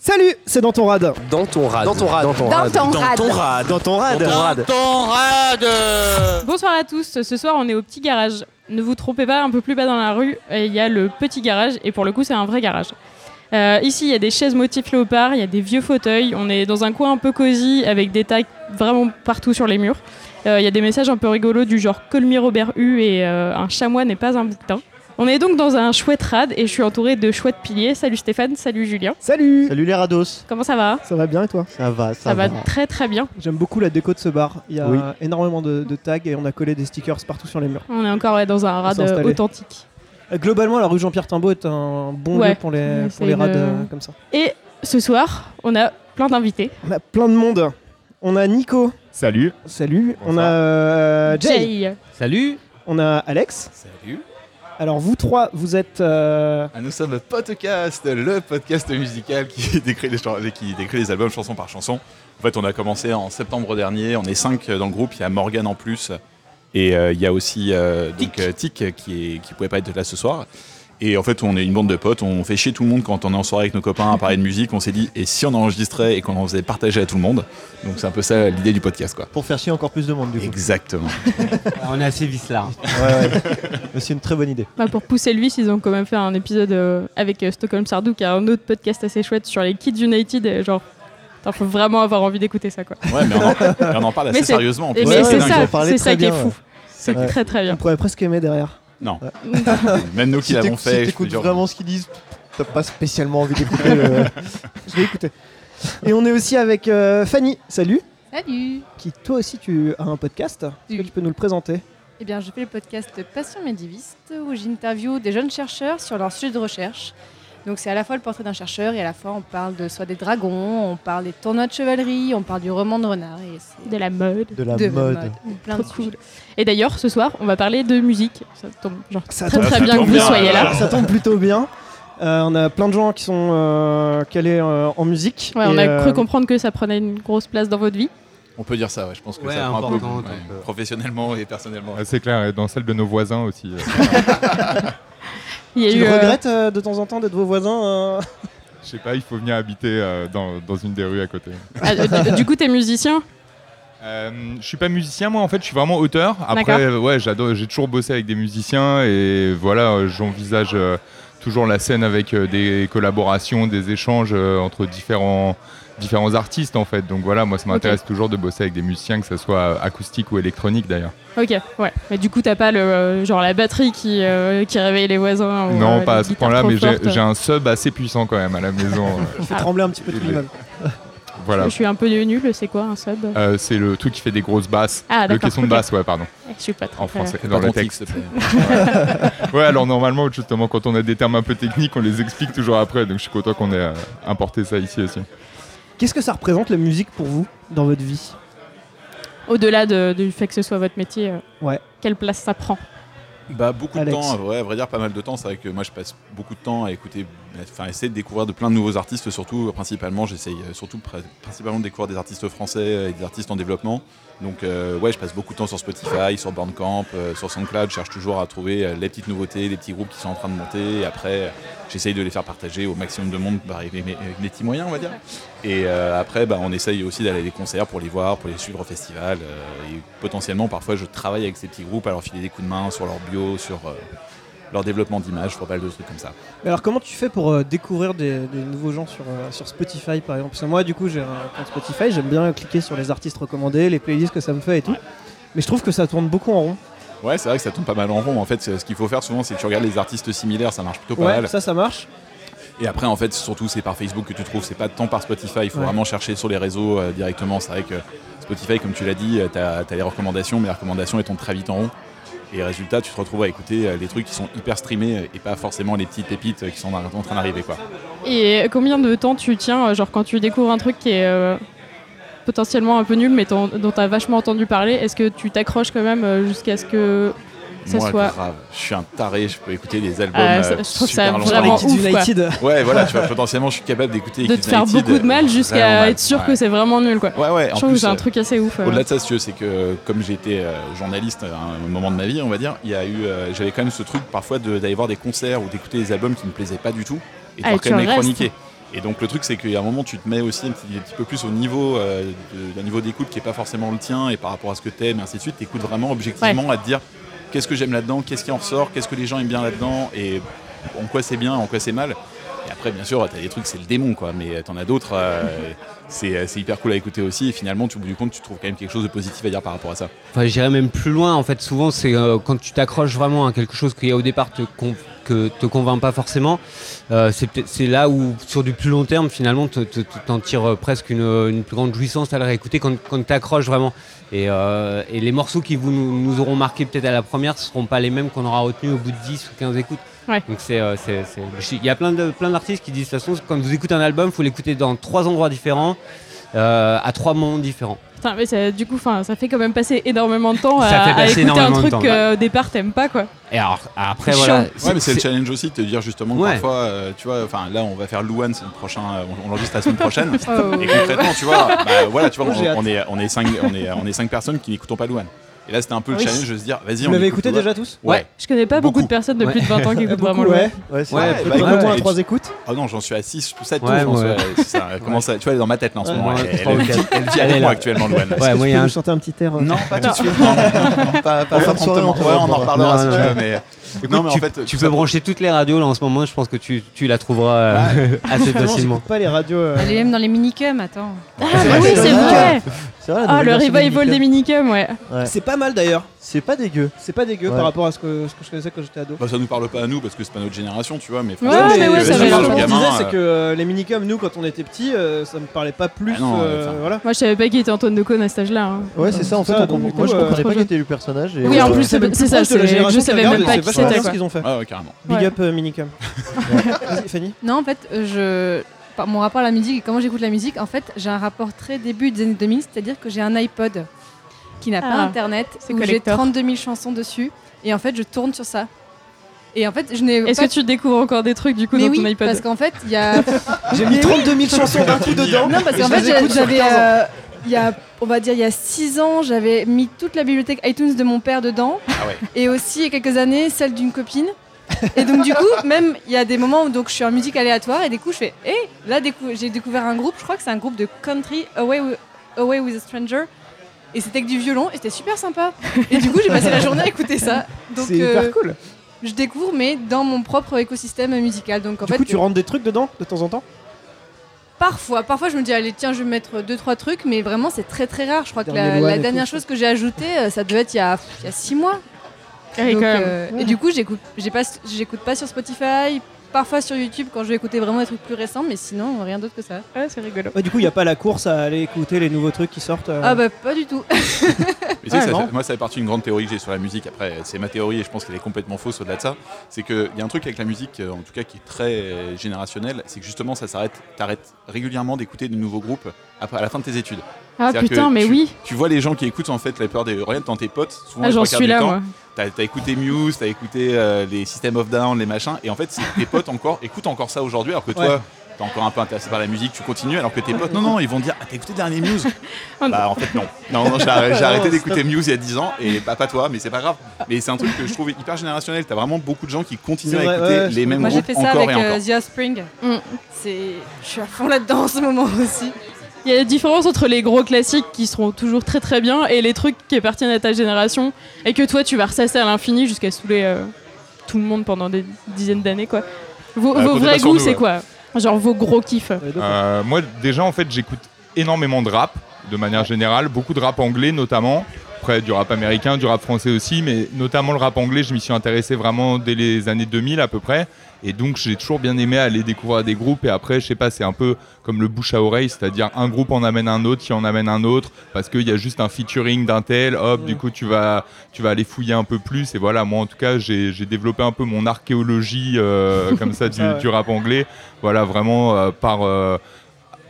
Salut, c'est dans ton rad. Dans ton rad. Dans ton rad. Dans ton Dans rad. Dans ton rad. Dans ton rad. Dans ton rad. Bonsoir à tous, ce soir on est au petit garage. Ne vous trompez pas, un peu plus bas dans la rue, il y a le petit garage et pour le coup c'est un vrai garage. Euh, ici il y a des chaises motifs léopard, il y a des vieux fauteuils, on est dans un coin un peu cosy avec des tags vraiment partout sur les murs. Euh, Il y a des messages un peu rigolos du genre Colmy Robert U et euh, un chamois n'est pas un bouquetin. On est donc dans un chouette rad et je suis entouré de chouettes piliers. Salut Stéphane, salut Julien. Salut. Salut les rados. Comment ça va Ça va bien et toi? Ça va, ça, Ça va très très bien. J'aime beaucoup la déco de ce bar. Il y a Oui. énormément de, de tags et on a collé des stickers partout sur les murs. On est encore ouais, dans un rad euh, authentique. Globalement, la rue Jean-Pierre Timbaud est un bon Ouais. lieu pour les, Ouais, pour c'est les une- rades euh, comme ça. Et ce soir, on a plein d'invités. On a plein de monde. On a Nico. Salut. Salut. On a euh, Jay. Jay. Salut. On a Alex. Salut. Alors vous trois, vous êtes. euh, Ah, nous sommes Podcast, le podcast musical qui décrit les, qui décrit les albums chanson par chanson. En fait, on a commencé en septembre dernier. On est cinq dans le groupe. Il y a Morgan en plus. Et euh, il y a aussi euh, donc, Tic qui est, qui pouvait pas être là ce soir. Et en fait, on est une bande de potes. On fait chier tout le monde quand on est en soirée avec nos copains à parler de musique. On s'est dit, et si on enregistrait et qu'on en faisait partager à tout le monde? Donc c'est un peu ça l'idée du podcast, quoi. Pour faire chier encore plus de monde du coup. Exactement. On est assez vice là. Ouais, ouais. Mais c'est une très bonne idée. Bah, pour pousser le vice, ils ont quand même fait un épisode euh, avec euh, Stockholm Sardou, qui a un autre podcast assez chouette sur les Kids United. Et genre, il faut vraiment avoir envie d'écouter ça. Quoi. Ouais, mais on en, on parle assez sérieusement. En Et plus. mais ouais, c'est ça, c'est ça qui est fou. C'est Ouais. très très On bien. pourrait presque aimer derrière. Non. Même nous qui Si l'avons fait. si t'écoutes dire- vraiment ce qu'ils disent, t'as pas spécialement envie d'écouter le. Je vais écouter. Et on est aussi avec euh, Fanny. Salut. Salut Qui toi aussi tu as un podcast. Est-ce que tu peux nous le présenter? Eh bien, je fais le podcast Passion médiviste où j'interviewe des jeunes chercheurs sur leur sujet de recherche. Donc, c'est à la fois le portrait d'un chercheur et à la fois on parle de soit des dragons, on parle des tournois de chevalerie, on parle du roman de renard et De la mode. De la de mode. Plein de Trop cool. sujets. Et d'ailleurs, ce soir, on va parler de musique. Ça tombe genre, Ça très tombe- très ça bien que vous bien, soyez là. Ça tombe plutôt bien. Euh, on a plein de gens qui sont euh, calés euh, en musique. Ouais, on a euh, cru comprendre que ça prenait une grosse place dans votre vie. On peut dire ça, ouais. je pense que Ouais, ça prend un peu, ouais, professionnellement et personnellement. C'est clair, et dans celle de nos voisins aussi. Il y a Tu eu, euh, regrettes euh, de temps en temps d'être vos voisins euh Je sais pas, il faut venir habiter euh, dans, dans une des rues à côté. ah, du, coup, t'es musicien? Euh, je suis pas musicien, moi en fait, je suis vraiment auteur. Après, ouais, j'adore, j'ai toujours bossé avec des musiciens et voilà, j'envisage euh, toujours la scène avec euh, des collaborations, des échanges euh, entre différents différents artistes en fait. Donc voilà, moi ça m'intéresse toujours de bosser avec des musiciens, que ce soit acoustique ou électronique d'ailleurs. Ok, ouais. Mais du coup, t'as pas le euh, genre la batterie qui, euh, qui réveille les voisins ou, non, euh, pas à ce point-là, mais j'ai un sub assez puissant quand même à la maison. euh, On fait Ah. trembler un petit peu tout Il l'immeuble. voilà. Je suis un peu nul, c'est quoi un sub? Euh, c'est le truc qui fait des grosses basses. Ah, le caisson de basse, ouais, pardon, Je suis pas très en français, dans le texte. s'il te plaît. Ouais, alors normalement, justement, quand on a des termes un peu techniques, on les explique toujours après. Donc je suis content qu'on ait euh, importé ça ici aussi. Qu'est-ce que ça représente la musique pour vous dans votre vie? Au-delà de- du fait que ce soit votre métier, euh, Ouais. quelle place ça prend? Bah beaucoup Alex. de temps, ouais, à vrai dire pas mal de temps. C'est vrai que moi je passe beaucoup de temps à écouter, enfin essayer de découvrir de plein de nouveaux artistes. Surtout, principalement, j'essaye euh, surtout pr- principalement de découvrir des artistes français et des artistes en développement. Donc euh, ouais, je passe beaucoup de temps sur Spotify, sur Bandcamp, euh, sur SoundCloud. Je cherche toujours à trouver euh, les petites nouveautés, les petits groupes qui sont en train de monter. Et après, euh, j'essaye de les faire partager au maximum de monde par mes petits moyens, on va dire. Et euh, après, bah, on essaye aussi d'aller à des concerts pour les voir, pour les suivre au festival. et potentiellement, parfois, je travaille avec ces petits groupes à leur filer des coups de main sur leur bio, sur leur développement d'image, sur pas mal de trucs comme ça. Mais alors comment tu fais pour euh, découvrir des, des nouveaux gens sur, euh, sur Spotify par exemple? Parce que moi du coup j'ai un compte Spotify, j'aime bien cliquer sur les artistes recommandés, les playlists que ça me fait et tout. Mais je trouve que ça tourne beaucoup en rond. Ouais, c'est vrai que ça tombe pas mal en rond. En fait, ce qu'il faut faire souvent, c'est que tu regardes les artistes similaires, ça marche plutôt pas Ouais, mal. ça ça marche. Et après, en fait, surtout, c'est par Facebook que tu trouves, c'est pas tant par Spotify. Il faut Ouais. vraiment chercher sur les réseaux euh, directement. C'est vrai que Spotify, comme tu l'as dit, tu as, les recommandations, mais les recommandations elles tombent très vite en rond. Et résultat, tu te retrouves à écouter euh, les trucs qui sont hyper streamés euh, et pas forcément les petites pépites euh, qui sont en train d'arriver. quoi. Et combien de temps tu tiens, genre quand tu découvres un truc qui est potentiellement un peu nul, mais dont tu as vachement entendu parler, est-ce que tu t'accroches quand même jusqu'à ce que ça Moi, soit. grave. Je suis un taré, je peux écouter des albums Ah, euh, ça- je trouve super ça vraiment ouf, quoi. United. Ouais, voilà, tu vois, potentiellement, je suis capable d'écouter de Kids te faire United, beaucoup de mal euh, jusqu'à être sûr Ouais. que c'est vraiment nul, quoi. Ouais, ouais, Je en trouve que plus, c'est un euh, truc assez ouf. Au-delà de ça, si tu veux, c'est que comme euh, journaliste à un moment de ma vie, on va dire, il y a eu, euh, j'avais quand même ce truc parfois de- d'aller voir des concerts ou d'écouter des albums qui me plaisaient pas du tout et de Ah, quand même les chroniquer. Et donc le truc c'est qu'à un moment tu te mets aussi un petit, un petit peu plus au niveau euh, de- d'un niveau d'écoute qui est pas forcément le tien et par rapport à ce que t'aimes et ainsi de suite, t'écoutes vraiment objectivement à te dire qu'est-ce que j'aime là-dedans, qu'est-ce qui en ressort, qu'est-ce que les gens aiment bien là-dedans? Et en quoi c'est bien, en quoi c'est mal? Et après bien sûr t'as des trucs c'est le démon quoi, mais t'en as d'autres, euh, c'est c'est hyper cool à écouter aussi et finalement tu, au bout du compte tu trouves quand même quelque chose de positif à dire par rapport à ça. Enfin, j'irais même plus loin. En fait, souvent, c'est euh, quand tu t'accroches vraiment à quelque chose qui au départ te con- que te convainc pas forcément. euh, c'est là où, sur du plus long terme, finalement, te- te- te- t'en tires euh, presque une, plus grande jouissance à le réécouter quand, quand t'accroches vraiment. Et, euh, et les morceaux qui vous, nous, nous auront marqué peut-être à la première ne seront pas les mêmes qu'on aura retenus au bout de 10 ou 15 écoutes. Ouais. Donc c'est, euh, il y a plein de plein d'artistes qui disent de toute façon quand vous écoutez un album, faut l'écouter dans trois endroits différents, euh, à trois moments différents. Putain, mais ça, du coup, enfin, ça fait quand même passer énormément de temps à, Ça fait à passer écouter un énormément de truc temps, qu'au départ t'aimes pas quoi. Et alors après C'est voilà. Ouais, mais c'est le challenge aussi de te dire justement Ouais. parfois, euh, tu vois, enfin là on va faire Louane, c'est le prochain, euh, on, l'enregistre la semaine prochaine. Oh. Et concrètement, tu vois, bah, voilà, tu vois, on, on est, on est cinq, on est, on est cinq personnes qui n'écoutons pas Louane. Et là, c'était un peu le Oui. challenge de se dire, vas-y, Vous on l'avez écouté déjà tous Ouais. Je connais pas beaucoup, Beaucoup. de personnes de plus de 20 ans qui écoutent vraiment le ouais. Ouais, Ouais, Bah, écoute-moi ouais. à trois écoutes. Ah non, j'en suis à 6 ou 7 Ouais, je pense. ouais. ouais, c'est ça, tu vois, elle est dans ma tête là en ce moment. elle, vit- avec est moi actuellement, Louane. Ouais, moi, il y a un- chanter un petit air euh, Non, pas tout de suite. Pas, En promptement. Ouais, on en reparlera si tu veux, mais. Écoute, non, mais en tu, fait, tu peux ça- brancher toutes les radios là en ce moment, je pense que tu, tu la trouveras euh, assez Finalement, facilement. pas les radios. euh, Elle est même dans les minicums, attends. Ah, bah oui, c'est vrai. C'est vrai, Ah, le revival des Minicum. minicums, ouais. Ouais. C'est pas mal d'ailleurs. C'est pas dégueu. C'est pas dégueu Ouais. par rapport à ce que, ce que je connaissais quand j'étais ado. Bah, ça nous parle pas à nous parce que c'est pas notre génération, tu vois, mais Ouais, mais c'est- ouais, euh, ça ça avait parle l'air aux Ce que je gamins, disais, c'est euh, que euh, les minicums, nous, quand on était petits, euh, ça me parlait pas plus. Ah non, euh, enfin, voilà. Moi, je savais pas qui était Antoine Decaune à cet âge-là. hein. Ouais, c'est ça. En fait, Ça, on donc, comprend- du moi, je comprenais pas qui était le personnage. et, Oui, en plus, C'est c'est ça, c'est- je savais même pas c'est qui c'était ce quoi. qu'ils ont fait. Ah ouais, carrément. Big up minicum. Vas-y, Fanny. Non, en fait, je... par mon rapport à la musique et comment j'écoute la musique, en fait, j'ai un rapport très début des années 2000, c'est-à-dire que j'ai un iPod qui n'a pas Ah, internet, c'est où j'ai collector. 32 000 chansons dessus, et en fait, je tourne sur ça. Et en fait, je n'ai Est-ce pas... que tu découvres encore des trucs du coup Mais dans oui, ton iPod parce qu'en fait, il y a... J'ai mis 32 000 chansons d'un coup dedans. Non, parce qu'en fait, j'avais, 15 ans. euh, il y a, on va dire, il y a 6 ans, j'avais mis toute la bibliothèque iTunes de mon père dedans, Ah ouais. et aussi il y a quelques années celle d'une copine. Et donc du coup, même il y a des moments où donc je suis en musique aléatoire et du coup je fais, hé, là décou- j'ai découvert un groupe, je crois que c'est un groupe de country Away with, Away with a Stranger. Et c'était que du violon, et c'était super sympa. Et du coup, j'ai passé la journée à écouter ça. C'est euh, hyper cool. je découvre, mais dans mon propre écosystème musical. Donc, en Du fait, coup, tu rentres des trucs dedans de temps en temps? Parfois, parfois je me dis allez tiens je vais mettre deux trois trucs mais vraiment c'est très très rare. Je crois que la, dernière chose que j'ai ajoutée euh, ça devait être il y a, il y a six mois. Ah Donc, euh, Et du coup j'écoute j'ai pas j'écoute pas sur Spotify, parfois sur YouTube quand je vais écouter vraiment des trucs plus récents mais sinon rien d'autre que ça. Ouais, c'est rigolo. Ouais, du coup, il n'y a pas la course à aller écouter les nouveaux trucs qui sortent. euh. Ah bah pas du tout. Mais tu sais Ouais, que ça non. fait- moi, ça fait partie d'une grande théorie que j'ai sur la musique. Après, c'est ma théorie et je pense qu'elle est complètement fausse au-delà de ça. C'est qu'il y a un truc avec la musique, euh, en tout cas qui est très générationnel, c'est que justement, ça s'arrête. T'arrêtes régulièrement d'écouter de nouveaux groupes après, à la fin de tes études. Ah putain, mais tu- oui. Tu vois les gens qui écoutent en fait la peur des. Regarde dans tes potes, souvent Ah, j'en suis du là, temps, moi. T'as as écouté Muse, t'as écouté euh, les System of Down, les machins, et en fait, c'est- tes potes encore écoutent encore ça aujourd'hui, alors que toi. Ouais. T'es encore un peu intéressé par la musique, tu continues, alors que tes potes, non, non, ils vont dire Ah, t'as écouté le dernier Muse? Bah, en fait, non. Non, non, j'ai arrêté, j'ai arrêté Non, d'écouter Muse il y a 10 ans, et bah, pas toi, mais c'est pas grave. Mais c'est un truc que je trouve hyper générationnel. T'as vraiment beaucoup de gens qui continuent à écouter ouais, les mêmes Moi j'ai groupes fait ça encore avec et encore. euh, The Offspring. Mm. C'est je suis à fond là-dedans en ce moment aussi. Il y a la différence entre les gros classiques qui seront toujours très très bien et les trucs qui appartiennent à ta génération et que toi tu vas ressasser à l'infini jusqu'à saouler euh, tout le monde pendant des dizaines d'années quoi. Vos, Euh, vrais goûts c'est ouais. quoi? Genre vos gros kiffs. Euh, moi, déjà, en fait, j'écoute énormément de rap, de manière générale, beaucoup de rap anglais notamment. Après, du rap américain, du rap français aussi, mais notamment le rap anglais, je m'y suis intéressé vraiment dès les années 2000 à peu près. Et donc, j'ai toujours bien aimé aller découvrir des groupes. Et après, je sais pas, c'est un peu comme le bouche à oreille, c'est-à-dire un groupe en amène un autre, qui en amène un autre, parce qu'il y a juste un featuring d'un tel. Hop, du coup, tu vas, tu vas aller fouiller un peu plus. Et voilà, moi, en tout cas, j'ai développé un peu mon archéologie euh, comme ça du rap anglais. Voilà, vraiment euh, par. euh,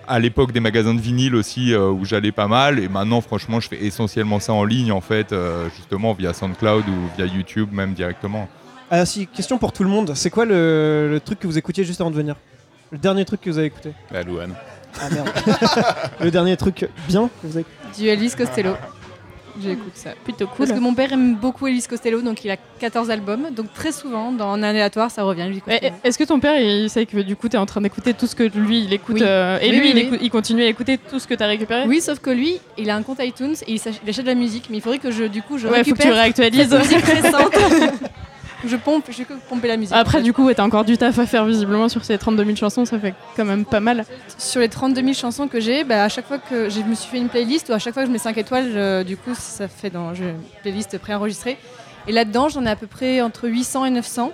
à l'époque des magasins de vinyle aussi euh, où j'allais pas mal et maintenant franchement je fais essentiellement ça en ligne en fait euh, justement via SoundCloud ou via YouTube même directement. Ah si, question pour tout le monde. C'est quoi le, le truc que vous écoutiez juste avant de venir? Le dernier truc que vous avez écouté? Bah, Louane. Ah merde. le dernier truc bien que vous avez écouté Du Elvis Costello. J'écoute ça. Plutôt cool. Parce que mon père aime beaucoup Elvis Costello, donc il a 14 albums. Donc très souvent, dans un aléatoire, ça revient. Eh, eh, Est-ce que ton père il sait que du coup tu es en train d'écouter tout ce que lui il écoute Oui. euh, et Oui, lui oui, il, oui. écoute- il continue à écouter tout ce que tu as récupéré? Oui, sauf que lui, il a un compte iTunes et il, achète de la musique. Mais il faudrait que je, du coup, je Ouais, faut que tu réactualises. cette musique récente. je pompe, je fais que pomper la musique. Après, du coup, ouais, t'as encore du taf à faire visiblement sur ces 32 000 chansons, ça fait quand même pas mal. Sur les 32 000 chansons que j'ai, bah, à chaque fois que je me suis fait une playlist, ou à chaque fois que je mets 5 étoiles, je- du coup, ça fait dans une playlist préenregistrée. Et là-dedans, j'en ai à peu près entre 800 et 900.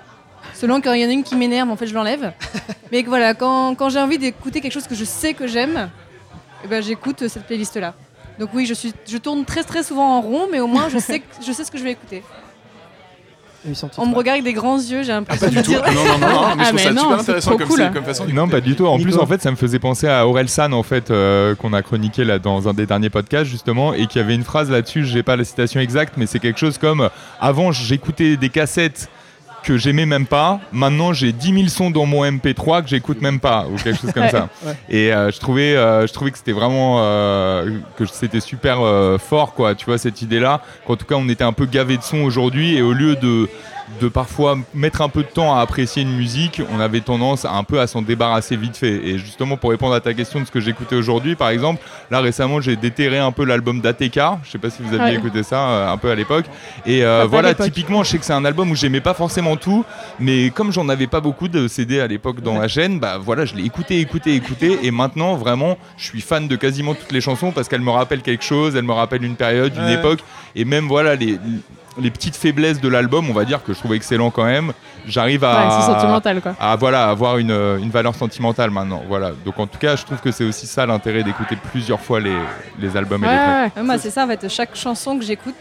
Selon quand il y en a une qui m'énerve, en fait, je l'enlève. Mais que voilà, quand, quand j'ai envie d'écouter quelque chose que je sais que j'aime, eh ben, j'écoute cette playlist-là. Donc oui, je, suis, je tourne très très souvent en rond, mais au moins je sais, que- je sais ce que je vais écouter. 800 titres. On me regarde avec des grands yeux, j'ai Ah, l'impression pas du de tout. dire. Non, non, non, non, mais Ah, je trouve mais ça non, super intéressant comme, cool. c'est- comme façon. Non, pas du tout. En plus, en fait, ça me faisait penser à Aurel San, en fait, euh, qu'on a chroniqué là dans un des derniers podcasts justement, et qui avait une phrase là-dessus. J'ai pas la citation exacte, mais c'est quelque chose comme avant, j'écoutais des cassettes que j'aimais même pas. Maintenant, j'ai 10 000 sons dans mon MP3 que j'écoute même pas, ou quelque chose comme ça. Et euh, je trouvais, euh, je trouvais que c'était vraiment euh, que c'était super fort, quoi. Tu vois cette idée-là. Qu'en tout cas, on était un peu gavé de sons aujourd'hui, et au lieu de de parfois mettre un peu de temps à apprécier une musique, on avait tendance à un peu à s'en débarrasser vite fait. Et justement, pour répondre à ta question de ce que j'écoutais aujourd'hui, par exemple, là récemment, j'ai déterré un peu l'album d'ATK. Je sais pas si vous aviez Ouais. écouté ça euh, un peu à l'époque. Et euh, voilà, typiquement, je sais que c'est un album où j'aimais pas forcément tout, mais comme j'en avais pas beaucoup de CD à l'époque dans la chaîne, bah voilà, je l'ai écouté, écouté, écouté. Et maintenant, vraiment, je suis fan de quasiment toutes les chansons parce qu'elles me rappellent quelque chose, elles me rappellent une période, une Ouais. époque. Et même voilà, les, les petites faiblesses de l'album, on va dire que je trouve excellent quand même. J'arrive à, Ouais, sentimental quoi. à voilà, avoir une, une valeur sentimentale maintenant. Voilà. Donc en tout cas, je trouve que c'est aussi ça l'intérêt d'écouter plusieurs fois les, les albums et les tracks. ouais, Moi, c'est ça en fait. Chaque chanson que j'écoute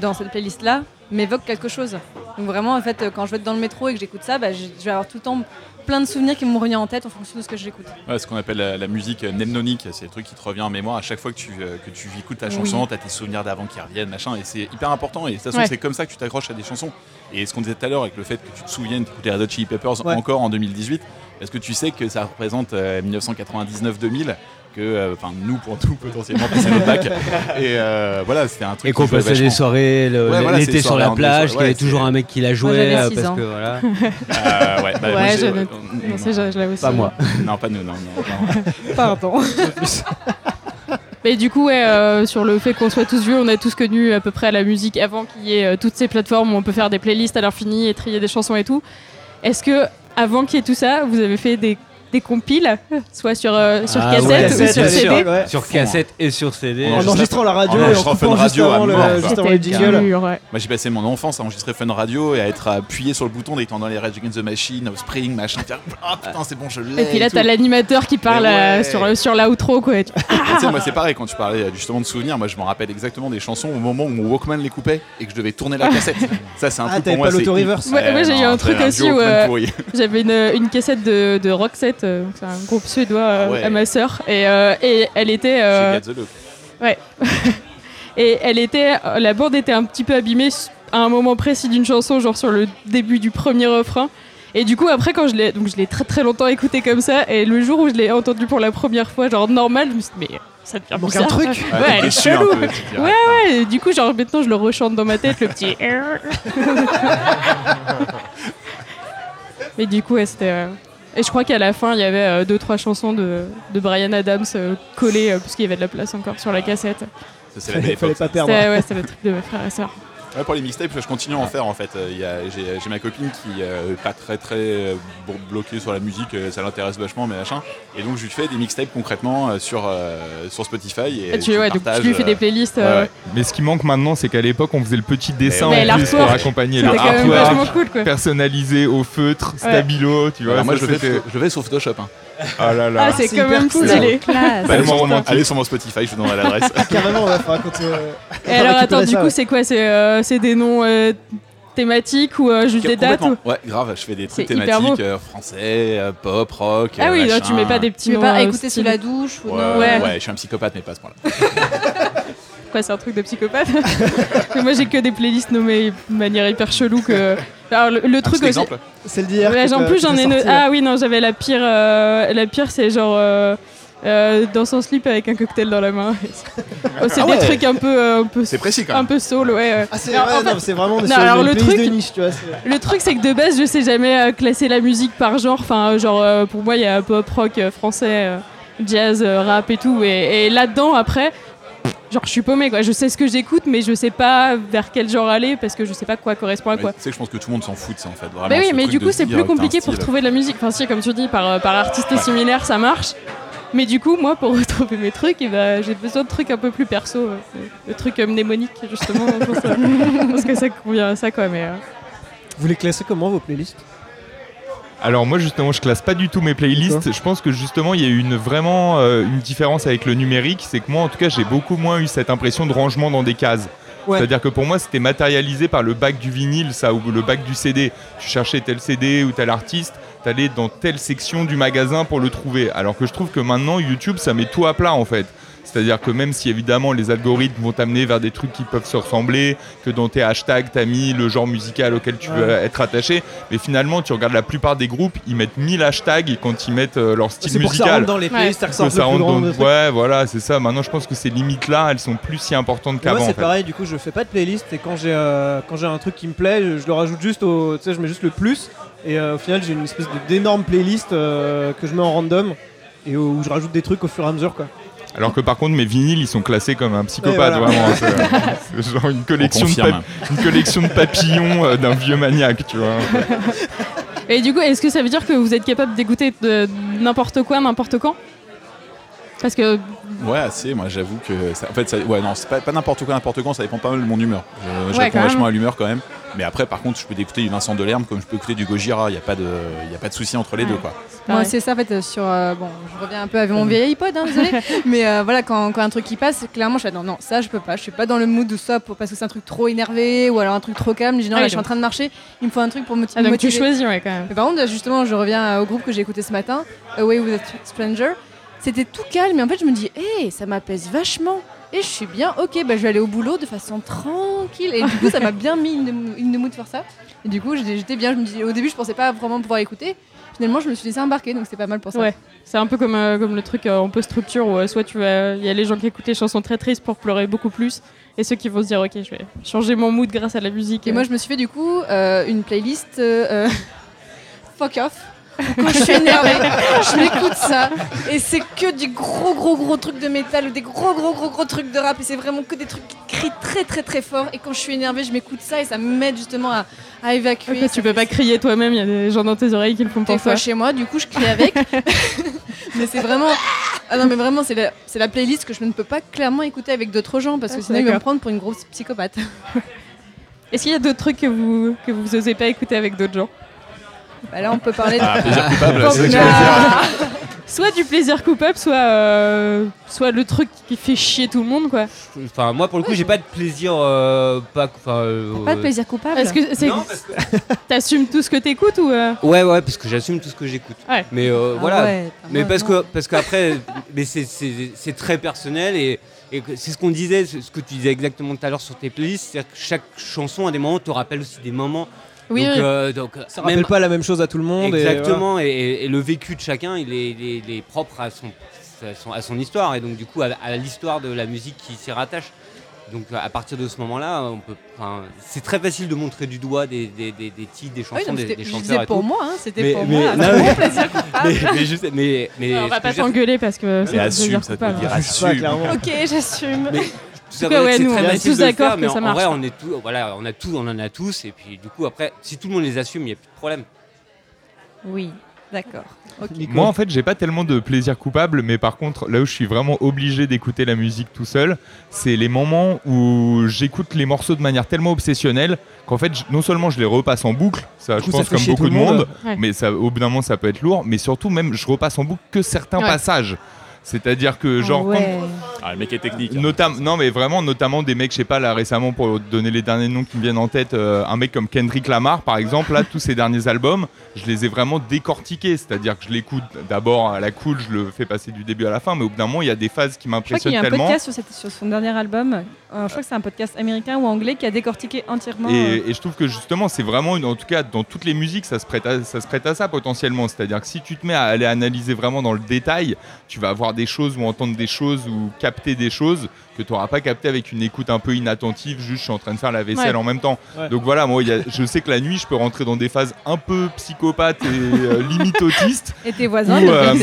dans cette playlist-là m'évoque quelque chose. Donc vraiment, en fait, quand je vais être dans le métro et que j'écoute ça, bah, je je vais avoir tout le temps plein de souvenirs qui me revenir en tête en fonction de ce que j'écoute. Ouais, ce qu'on appelle la, la musique euh, mnémonique, c'est le truc qui te revient en mémoire à chaque fois que tu, euh, que tu écoutes ta Oui. chanson, tu as tes souvenirs d'avant qui reviennent, machin, et c'est hyper important. Et de toute façon, Ouais. c'est comme ça que tu t'accroches à des chansons. Et ce qu'on disait tout à l'heure avec le fait que tu te souviennes d'écouter Red Hot Chili Peppers Ouais. encore en 2018, parce que tu sais que ça représente euh, 1999-2000, que, euh, enfin, nous, pour tout, potentiellement, passer notre bac. Et euh, voilà, c'était un truc Et qu'on passait des vachement. soirées le- Ouais, voilà, c'est l'été sur soirées la plage, qu'il y avait toujours un mec qui la jouait euh, parce ans. que voilà. Euh, ouais, bah, Ouais, moi, Non, je, je l'avais aussi. Pas moi. Non, pas nous, non. non, non. Pardon. Mais du coup, ouais, euh, sur le fait qu'on soit tous vieux, on a tous connu à peu près la musique avant qu'il y ait euh, toutes ces plateformes où on peut faire des playlists à l'infini et trier des chansons et tout. Est-ce que, avant qu'il y ait tout ça, vous avez fait des, des compiles, soit sur, euh, sur Ah cassette ouais, ou cassette, sur CD. Ouais. Sur cassette et sur CD. En enregistrant la radio en et en enregistrant coupant Fun juste Radio à avant le, mort, juste quoi. avant le C'était jingle. dur, ouais. Moi j'ai passé mon enfance à enregistrer Fun Radio et à être appuyé sur le bouton dès que t'entends les Rage Against the Machine, au Spring, machin, faire ah putain c'est bon je l'ai. Et puis là, tout. t'as l'animateur qui parle Mais euh, sur, sur l'outro, quoi. Et tu- Tu sais, moi c'est pareil quand tu parlais euh, justement de souvenirs, moi je me rappelle exactement des chansons au moment où mon Walkman les coupait et que je devais tourner la cassette. Ça c'est un Ah, truc t'avais pour moi. pas c'est- l'auto-reverse Ouais, moi, j'ai eu non, un truc aussi vieux où, Walkman euh, pourri. J'avais une, une cassette de, de Roxette, euh, c'est un groupe suédois euh, Ah ouais. à ma sœur, et, euh, et elle était. euh, Look. et elle était, la bande était un petit peu abîmée à un moment précis d'une chanson, genre sur le début du premier refrain. Et du coup, après, quand je l'ai, donc je l'ai très très longtemps écouté comme ça, et le jour où je l'ai entendu pour la première fois, genre normal, je me suis dit, mais ça devient manque bizarre. un truc. Ouais, elle est un chelou. peu. Ouais, ouais, et du coup, genre maintenant, je le rechante dans ma tête, le petit. Mais du coup, ouais, c'était. euh, Et je crois qu'à la fin, il y avait euh, deux trois chansons de, de Brian Adams euh, collées, euh, parce qu'il y avait de la place encore sur la cassette. Ça, c'est la belle Fallait pas perdre. C'était ouais, c'était le truc de mes frères et sœurs. Ouais, pour les mixtapes, je continue à en faire en fait. Euh, J'ai ma copine qui euh, est pas très très euh, bloquée sur la musique, euh, ça l'intéresse vachement, mais machin. Et donc je lui fais des mixtapes concrètement euh, sur, euh, sur Spotify. Et Et tu, je ouais, donc, partage, tu lui fais euh, des playlists. euh. Mais ce qui manque maintenant, c'est qu'à l'époque, on faisait le petit dessin en Mais plus pour accompagner le vachement cool, quoi. personnalisé au feutre, stabilo, tu vois. Alors moi ça, je c'était- je le fais sur Photoshop. Hein. Ah là là. Ah, c'est quand même cool. stylé. Classe. Romantique. Allez sur mon Spotify, je vous donnerai l'adresse. Carrément, on va faire quand euh, Et alors, attends, du ça, coup, ouais. c'est quoi C'est euh, des noms euh, thématiques ou euh, juste des dates ou... Ouais, grave, je fais des trucs thématiques euh, français, euh, pop, rock. Ah oui, tu mets pas des Tu petits noms. pas euh, écouter sous la douche ou Ouais, non Ouais. ouais. je suis un psychopathe, mais pas à ce point-là. Quoi, c'est un truc de psychopathe Moi, j'ai que des playlists nommées de manière hyper chelou que. Alors, le, le Un truc aussi. Celle d'hier. Ouais, en plus, j'en ai. no- Ah oui, non, j'avais la pire. euh, la pire, c'est genre. euh, euh, dans son slip avec un cocktail dans la main. Oh, c'est Ah des ouais. trucs un peu, euh, un peu, C'est précis quand un peu soul, ouais. Ah, c'est Alors, ouais, en non, fait, c'est vraiment non, sur alors, le truc- de niche, tu vois. Le truc, c'est que de base, je sais jamais euh, classer la musique par genre. Enfin, genre, euh, pour moi, il y a pop, rock, français, euh, jazz, euh, rap et tout. Et, et là-dedans, après, genre, je suis paumée, quoi. Je sais ce que j'écoute, mais je sais pas vers quel genre aller parce que je sais pas quoi correspond à quoi. Tu sais que je pense que tout le monde s'en fout de ça en fait. Vraiment, Bah oui, ce mais du de coup, c'est plus un compliqué pour trouver de la musique. Enfin, si, comme tu dis, par, euh, par artiste similaire, ça marche. Mais du coup, moi, pour retrouver mes trucs, eh ben, j'ai besoin de trucs un peu plus perso. euh, Le truc euh, mnémonique, justement. je pense, euh, que ça convient à ça, quoi. Mais, euh, Vous les classez comment vos playlists? Alors moi justement je classe pas du tout mes playlists. Je pense que justement il y a eu une vraiment euh, une différence avec le numérique, c'est que moi en tout cas j'ai beaucoup moins eu cette impression de rangement dans des cases. Ouais. C'est-à-dire que pour moi c'était matérialisé par le bac du vinyle ça ou le bac du CD. Tu cherchais tel CD ou tel artiste, t'allais dans telle section du magasin pour le trouver. Alors que je trouve que maintenant YouTube ça met tout à plat en fait. C'est-à-dire que même si évidemment les algorithmes vont t'amener vers des trucs qui peuvent se ressembler, que dans tes hashtags t'as mis le genre musical auquel tu veux être attaché, mais finalement tu regardes la plupart des groupes, ils mettent 1000 hashtags quand ils mettent euh, leur style C'est pour que ça musical. rentre dans les playlists, ça ressort ça plus rentre dans-. Ouais, voilà, c'est ça. Maintenant, je pense que ces limites-là, elles sont plus si importantes Mais Moi qu'avant. c'est en fait. pareil, du coup je fais pas de playlist et quand j'ai euh, quand j'ai un truc qui me plaît, je, je le rajoute juste au, tu sais, je mets juste le plus et euh, au final j'ai une espèce d'énorme playlist euh, que je mets en random et où je rajoute des trucs au fur et à mesure quoi. Alors que par contre, mes vinyles, ils sont classés comme un psychopathe, voilà. vraiment. C'est c'est genre une collection, de confirme. pap- une collection de papillons euh, d'un vieux maniaque, tu vois. Et du coup, est-ce que ça veut dire que vous êtes capable d'écouter de n'importe quoi, n'importe quand? Parce que Ouais, assez. Moi, j'avoue que. ça- en fait, ça, ouais, non, c'est pas, pas n'importe quoi, n'importe quand, ça dépend pas mal de mon humeur. Je, je Ouais, réponds vachement même. à l'humeur quand même. Mais après, par contre, je peux écouter du Vincent Delerme comme je peux écouter du Gojira. Il n'y a pas de, il y a pas de souci entre les Ouais. deux, quoi. Moi, Ouais. c'est ça, en fait, euh, sur. euh, bon, je reviens un peu avec mon vieil iPod, hein, désolé. mais euh, voilà, quand, quand un truc qui passe, clairement, je fais non, non, ça, je peux pas. Je suis pas dans le mood ou ça pour, parce que c'est un truc trop énervé ou alors un truc trop calme. Je dis non, Ah là, je suis en train de marcher, il me faut un truc pour me Ah, donc tu motiver. choisis, ouais, quand même. Mais par contre, justement, je reviens au groupe que j'ai écouté ce matin, Away with a Stranger. C'était tout calme, mais en fait, je me dis, hé, ça m'apaise vachement. Et je suis bien, ok, bah, je vais aller au boulot de façon tranquille. Et du coup, ça m'a bien mis une, une mood de faire ça. Et du coup, j'étais bien. Je me dis, au début, je pensais pas vraiment pouvoir écouter. Finalement, je me suis laissé embarquer, donc c'est pas mal pour ça. Ouais. C'est un peu comme, euh, comme le truc euh, en post-structure où euh, soit tu vas. Il y a les gens qui écoutent les chansons très tristes pour pleurer beaucoup plus, et ceux qui vont se dire, ok, je vais changer mon mood grâce à la musique. Et moi, je me suis fait du coup euh, une playlist euh, euh, Fuck Off. Quand je suis énervée, je m'écoute ça. Et c'est que du gros, gros, gros trucs de métal ou des gros, gros, gros, gros trucs de rap. Et c'est vraiment que des trucs qui crient très, très, très fort. Et quand je suis énervée, je m'écoute ça et ça m'aide justement à, à évacuer. Tu peux pas crier toi-même, il y a des gens dans tes oreilles qui le font pour toi. chez moi, du coup je crie avec. mais c'est vraiment. Ah non, mais vraiment, c'est la, playlist que je ne peux pas clairement écouter avec d'autres gens parce que Ah, sinon ils vont me prendre pour une grosse psychopathe. Est-ce qu'il y a d'autres trucs que vous, que vous osez pas écouter avec d'autres gens? Bah là, on peut parler de. Ah, plaisir coupable, c'est ça que. Soit du plaisir coupable, soit, euh, soit le truc qui fait chier tout le monde, quoi. Enfin, moi pour le coup, j'ai pas de plaisir. euh, pas, enfin, euh, Pas de plaisir coupable. Est-ce que c'est, Non, parce que- t'assumes tout ce que t'écoutes ou euh Ouais, ouais, parce que j'assume tout ce que j'écoute. Ouais. Mais euh, Ah voilà. ouais, Mais moi, parce non. que parce qu'après, mais c'est- c'est c'est très personnel et, et que- c'est ce qu'on disait, ce ce que tu disais exactement tout à l'heure sur tes playlists, c'est-à-dire que chaque chanson à des moments te rappelle aussi des moments. Oui, donc, oui. euh, donc, Ça même- rappelle pas la même chose à tout le monde. Exactement, et, et- et le vécu de chacun, il est, il est- il est propre à son, à son, à son histoire, et donc du coup à, à l'histoire de la musique qui s'y rattache. Donc à partir de ce moment-là, on peut, enfin, c'est très facile de montrer du doigt des, des, des, des titres, des oui, chansons, non, des, c'était- des chanteurs et pour tout. moi, hein, c'était pour mais- moi. non, mais- plaisir mais on va pas t'engueuler parce que Mais assume, ça te coupable. dire assume. Ok, j'assume. Tout ça, cas, ouais, c'est nous, très on est tous de le d'accord faire, que mais ça en, marche vrai, pas. on est tous, voilà, on a tous, on en a tous, et puis du coup après, si tout le monde les assume, il n'y a plus de problème. Oui, d'accord. Moi, en fait, j'ai pas tellement de plaisir coupable, mais par contre, là où je suis vraiment obligé d'écouter la musique tout seul, c'est les moments où j'écoute les morceaux de manière tellement obsessionnelle qu'en fait, non seulement je les repasse en boucle, ça, je coup, pense comme beaucoup tout de monde. monde, Ouais. mais ça, au bout d'un moment, ça peut être lourd, mais surtout, même, je repasse en boucle que certains Ouais. passages. C'est-à-dire que, genre, quand- Ouais. Ah, le mec est technique. hein. Notam- non mais vraiment notamment des mecs je sais pas là récemment pour donner les derniers noms qui me viennent en tête euh, un mec comme Kendrick Lamar par exemple là tous ses derniers albums je les ai vraiment décortiqués c'est à dire que je l'écoute d'abord à la cool je le fais passer du début à la fin mais au bout d'un moment il y a des phases qui Je crois qu'il m'impressionnent y a un tellement podcast sur, cette- sur son dernier album. euh, je crois que c'est un podcast américain ou anglais qui a décortiqué entièrement. euh, et, je trouve que justement c'est vraiment une- en tout cas dans toutes les musiques ça se prête à ça se prête à ça potentiellement c'est à dire que si tu te mets à aller analyser vraiment dans le détail tu vas avoir des choses ou entendre des choses ou capter des choses que tu n'auras pas capté avec une écoute un peu inattentive, juste je suis en train de faire la vaisselle Ouais. en même temps. Ouais. Donc voilà, moi il y a- je sais que la nuit je peux rentrer dans des phases un peu psychopathes et euh, limite autistes. Et tes voisins, ils euh, hein.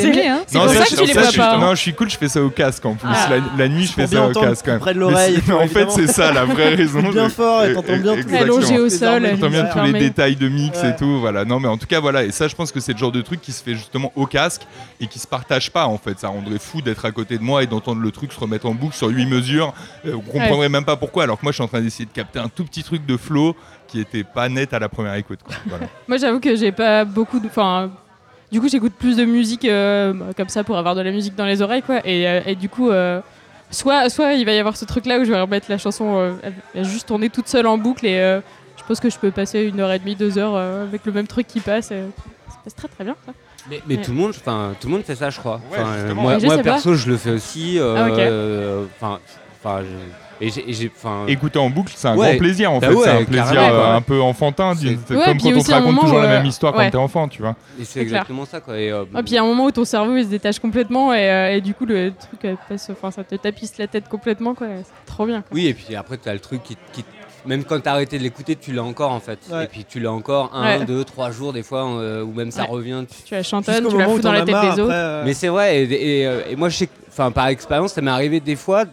C'est pour ça que je- tu les ça, vois je- pas, hein. Non, je suis cool, je fais ça au casque en plus. Ah. La, la nuit, je fais ça au casque quand même. près de Mais l'oreille. en fait, c'est ça la vraie raison. bien fort et t'entends bien tout. Allongé au sol, T'entends bien tous les détails de mix et tout, voilà. Non, mais en tout cas, voilà. Et ça, je pense que c'est le genre de truc qui se fait justement au casque et qui se partage pas, en fait. Ça rendrait fou d'être à côté de moi et d'entendre le truc se remettre en boucle sur 8 mesures. Euh, on comprendrait même pas pourquoi, alors que moi, je suis en train d'essayer de capter un tout petit truc de flow qui était pas net à la première écoute. quoi. Voilà. Moi, j'avoue que j'ai pas beaucoup de. Enfin, du coup, j'écoute plus de musique euh, comme ça pour avoir de la musique dans les oreilles, quoi. Et, euh, et du coup, euh, soit, soit il va y avoir ce truc-là où je vais remettre la chanson, euh, elle va juste tourner toute seule en boucle et euh, je pense que je peux passer une heure et demie, deux heures euh, avec le même truc qui passe. euh, ça passe très très bien. Ça. Mais, mais Ouais. tout le monde, enfin tout le monde fait ça, je crois. Ouais, euh, moi, Je moi, sais pas. perso, je le fais aussi. euh, Ah, euh, et j'ai- et j'ai, enfin. Écouter en boucle, c'est un Ouais. grand plaisir, en Bah fait. ouais, c'est un plaisir euh, un peu enfantin, Ouais, comme quand on te raconte toujours la même euh, histoire ouais. quand t'es enfant, tu vois. et c'est c'est clair. exactement ça, quoi. Et, euh, Ah, puis il y a un moment où ton cerveau il se détache complètement et, euh, et du coup le truc passe, enfin ça te tapisse la tête complètement quoi. C'est trop bien. quoi. Oui, et puis après, tu as le truc qui, qui- Même quand t'as arrêté de l'écouter, tu l'as encore en fait. Ouais. Et puis tu l'as encore un, Ouais. deux, trois jours des fois, euh, ou même ça Ouais. revient. tu- Tu la chantonnes, tu la moment où fous dans la as tête des autres. euh, Mais c'est vrai, et, et, euh, et moi je sais, enfin par expérience, ça m'est arrivé des fois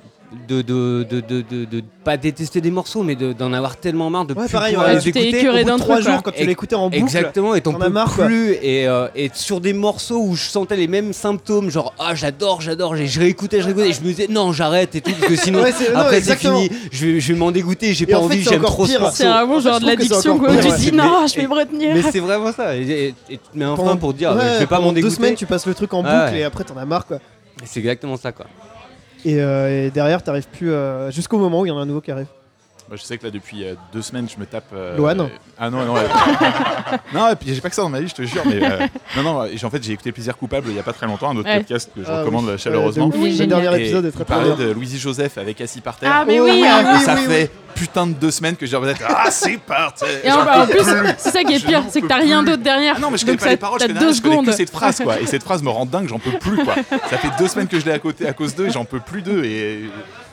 de de, de, de, de- de pas détester des morceaux, mais de- d'en avoir tellement marre de Ouais, plus pareil, pouvoir ouais, les tu t'es écouter. au bout d'un de trois jours quand tu l'écoutais en boucle. Exactement, et t'en peux marre, quoi. plus. Et, euh, et sur des morceaux où je sentais les mêmes symptômes, genre ah j'adore, j'adore, et je réécoutais, je réécoutais, et je me disais non j'arrête et tout, parce que sinon Ouais, après c'est fini, je vais, je vais m'en dégoûter, j'ai pas en envie, j'aime trop ce pire. morceau. C'est En fait, genre de l'addiction quoi. tu dis Mais- non, je vais me retenir. Mais c'est vraiment ça, et, et- et tu te mets un Pendant- frein pour dire je vais pas m'en Deux dégoûter. semaines, tu passes le truc en boucle et après t'en as marre quoi. C'est exactement ça quoi. Et, euh, et derrière, t'arrives plus euh, jusqu'au moment où il y en a un nouveau qui arrive. Moi, je sais que là, depuis euh, deux semaines, je me tape. euh, Loane euh, Ah non, non. euh, non, et puis j'ai pas que ça dans ma vie, je te jure. Mais euh, non, non. et j'ai- En fait, j'ai écouté Plaisir coupable il y a pas très longtemps, un autre Ouais. podcast que je Ah recommande oui. chaleureusement. Ouais, de ouf. Il est le génial. dernier Et épisode est très il très parlait bien. de Louisie Joseph avec Assis par terre. Ah mais Oh, oui. oui, euh, oui, Et ça oui, fait putain de deux semaines que j'ai envie d'être Ah, c'est parti Et en, en plus, c'est ça qui est Je pire, n'en c'est que peux t'as rien plus. d'autre derrière. Ah non, mais je connais Donc pas ça- les paroles, je t'as connais, deux je connais que cette phrase quoi. Et cette phrase me rend dingue, j'en peux plus quoi. Ça fait deux semaines que je l'ai à côté à cause d'eux et j'en peux plus d'eux et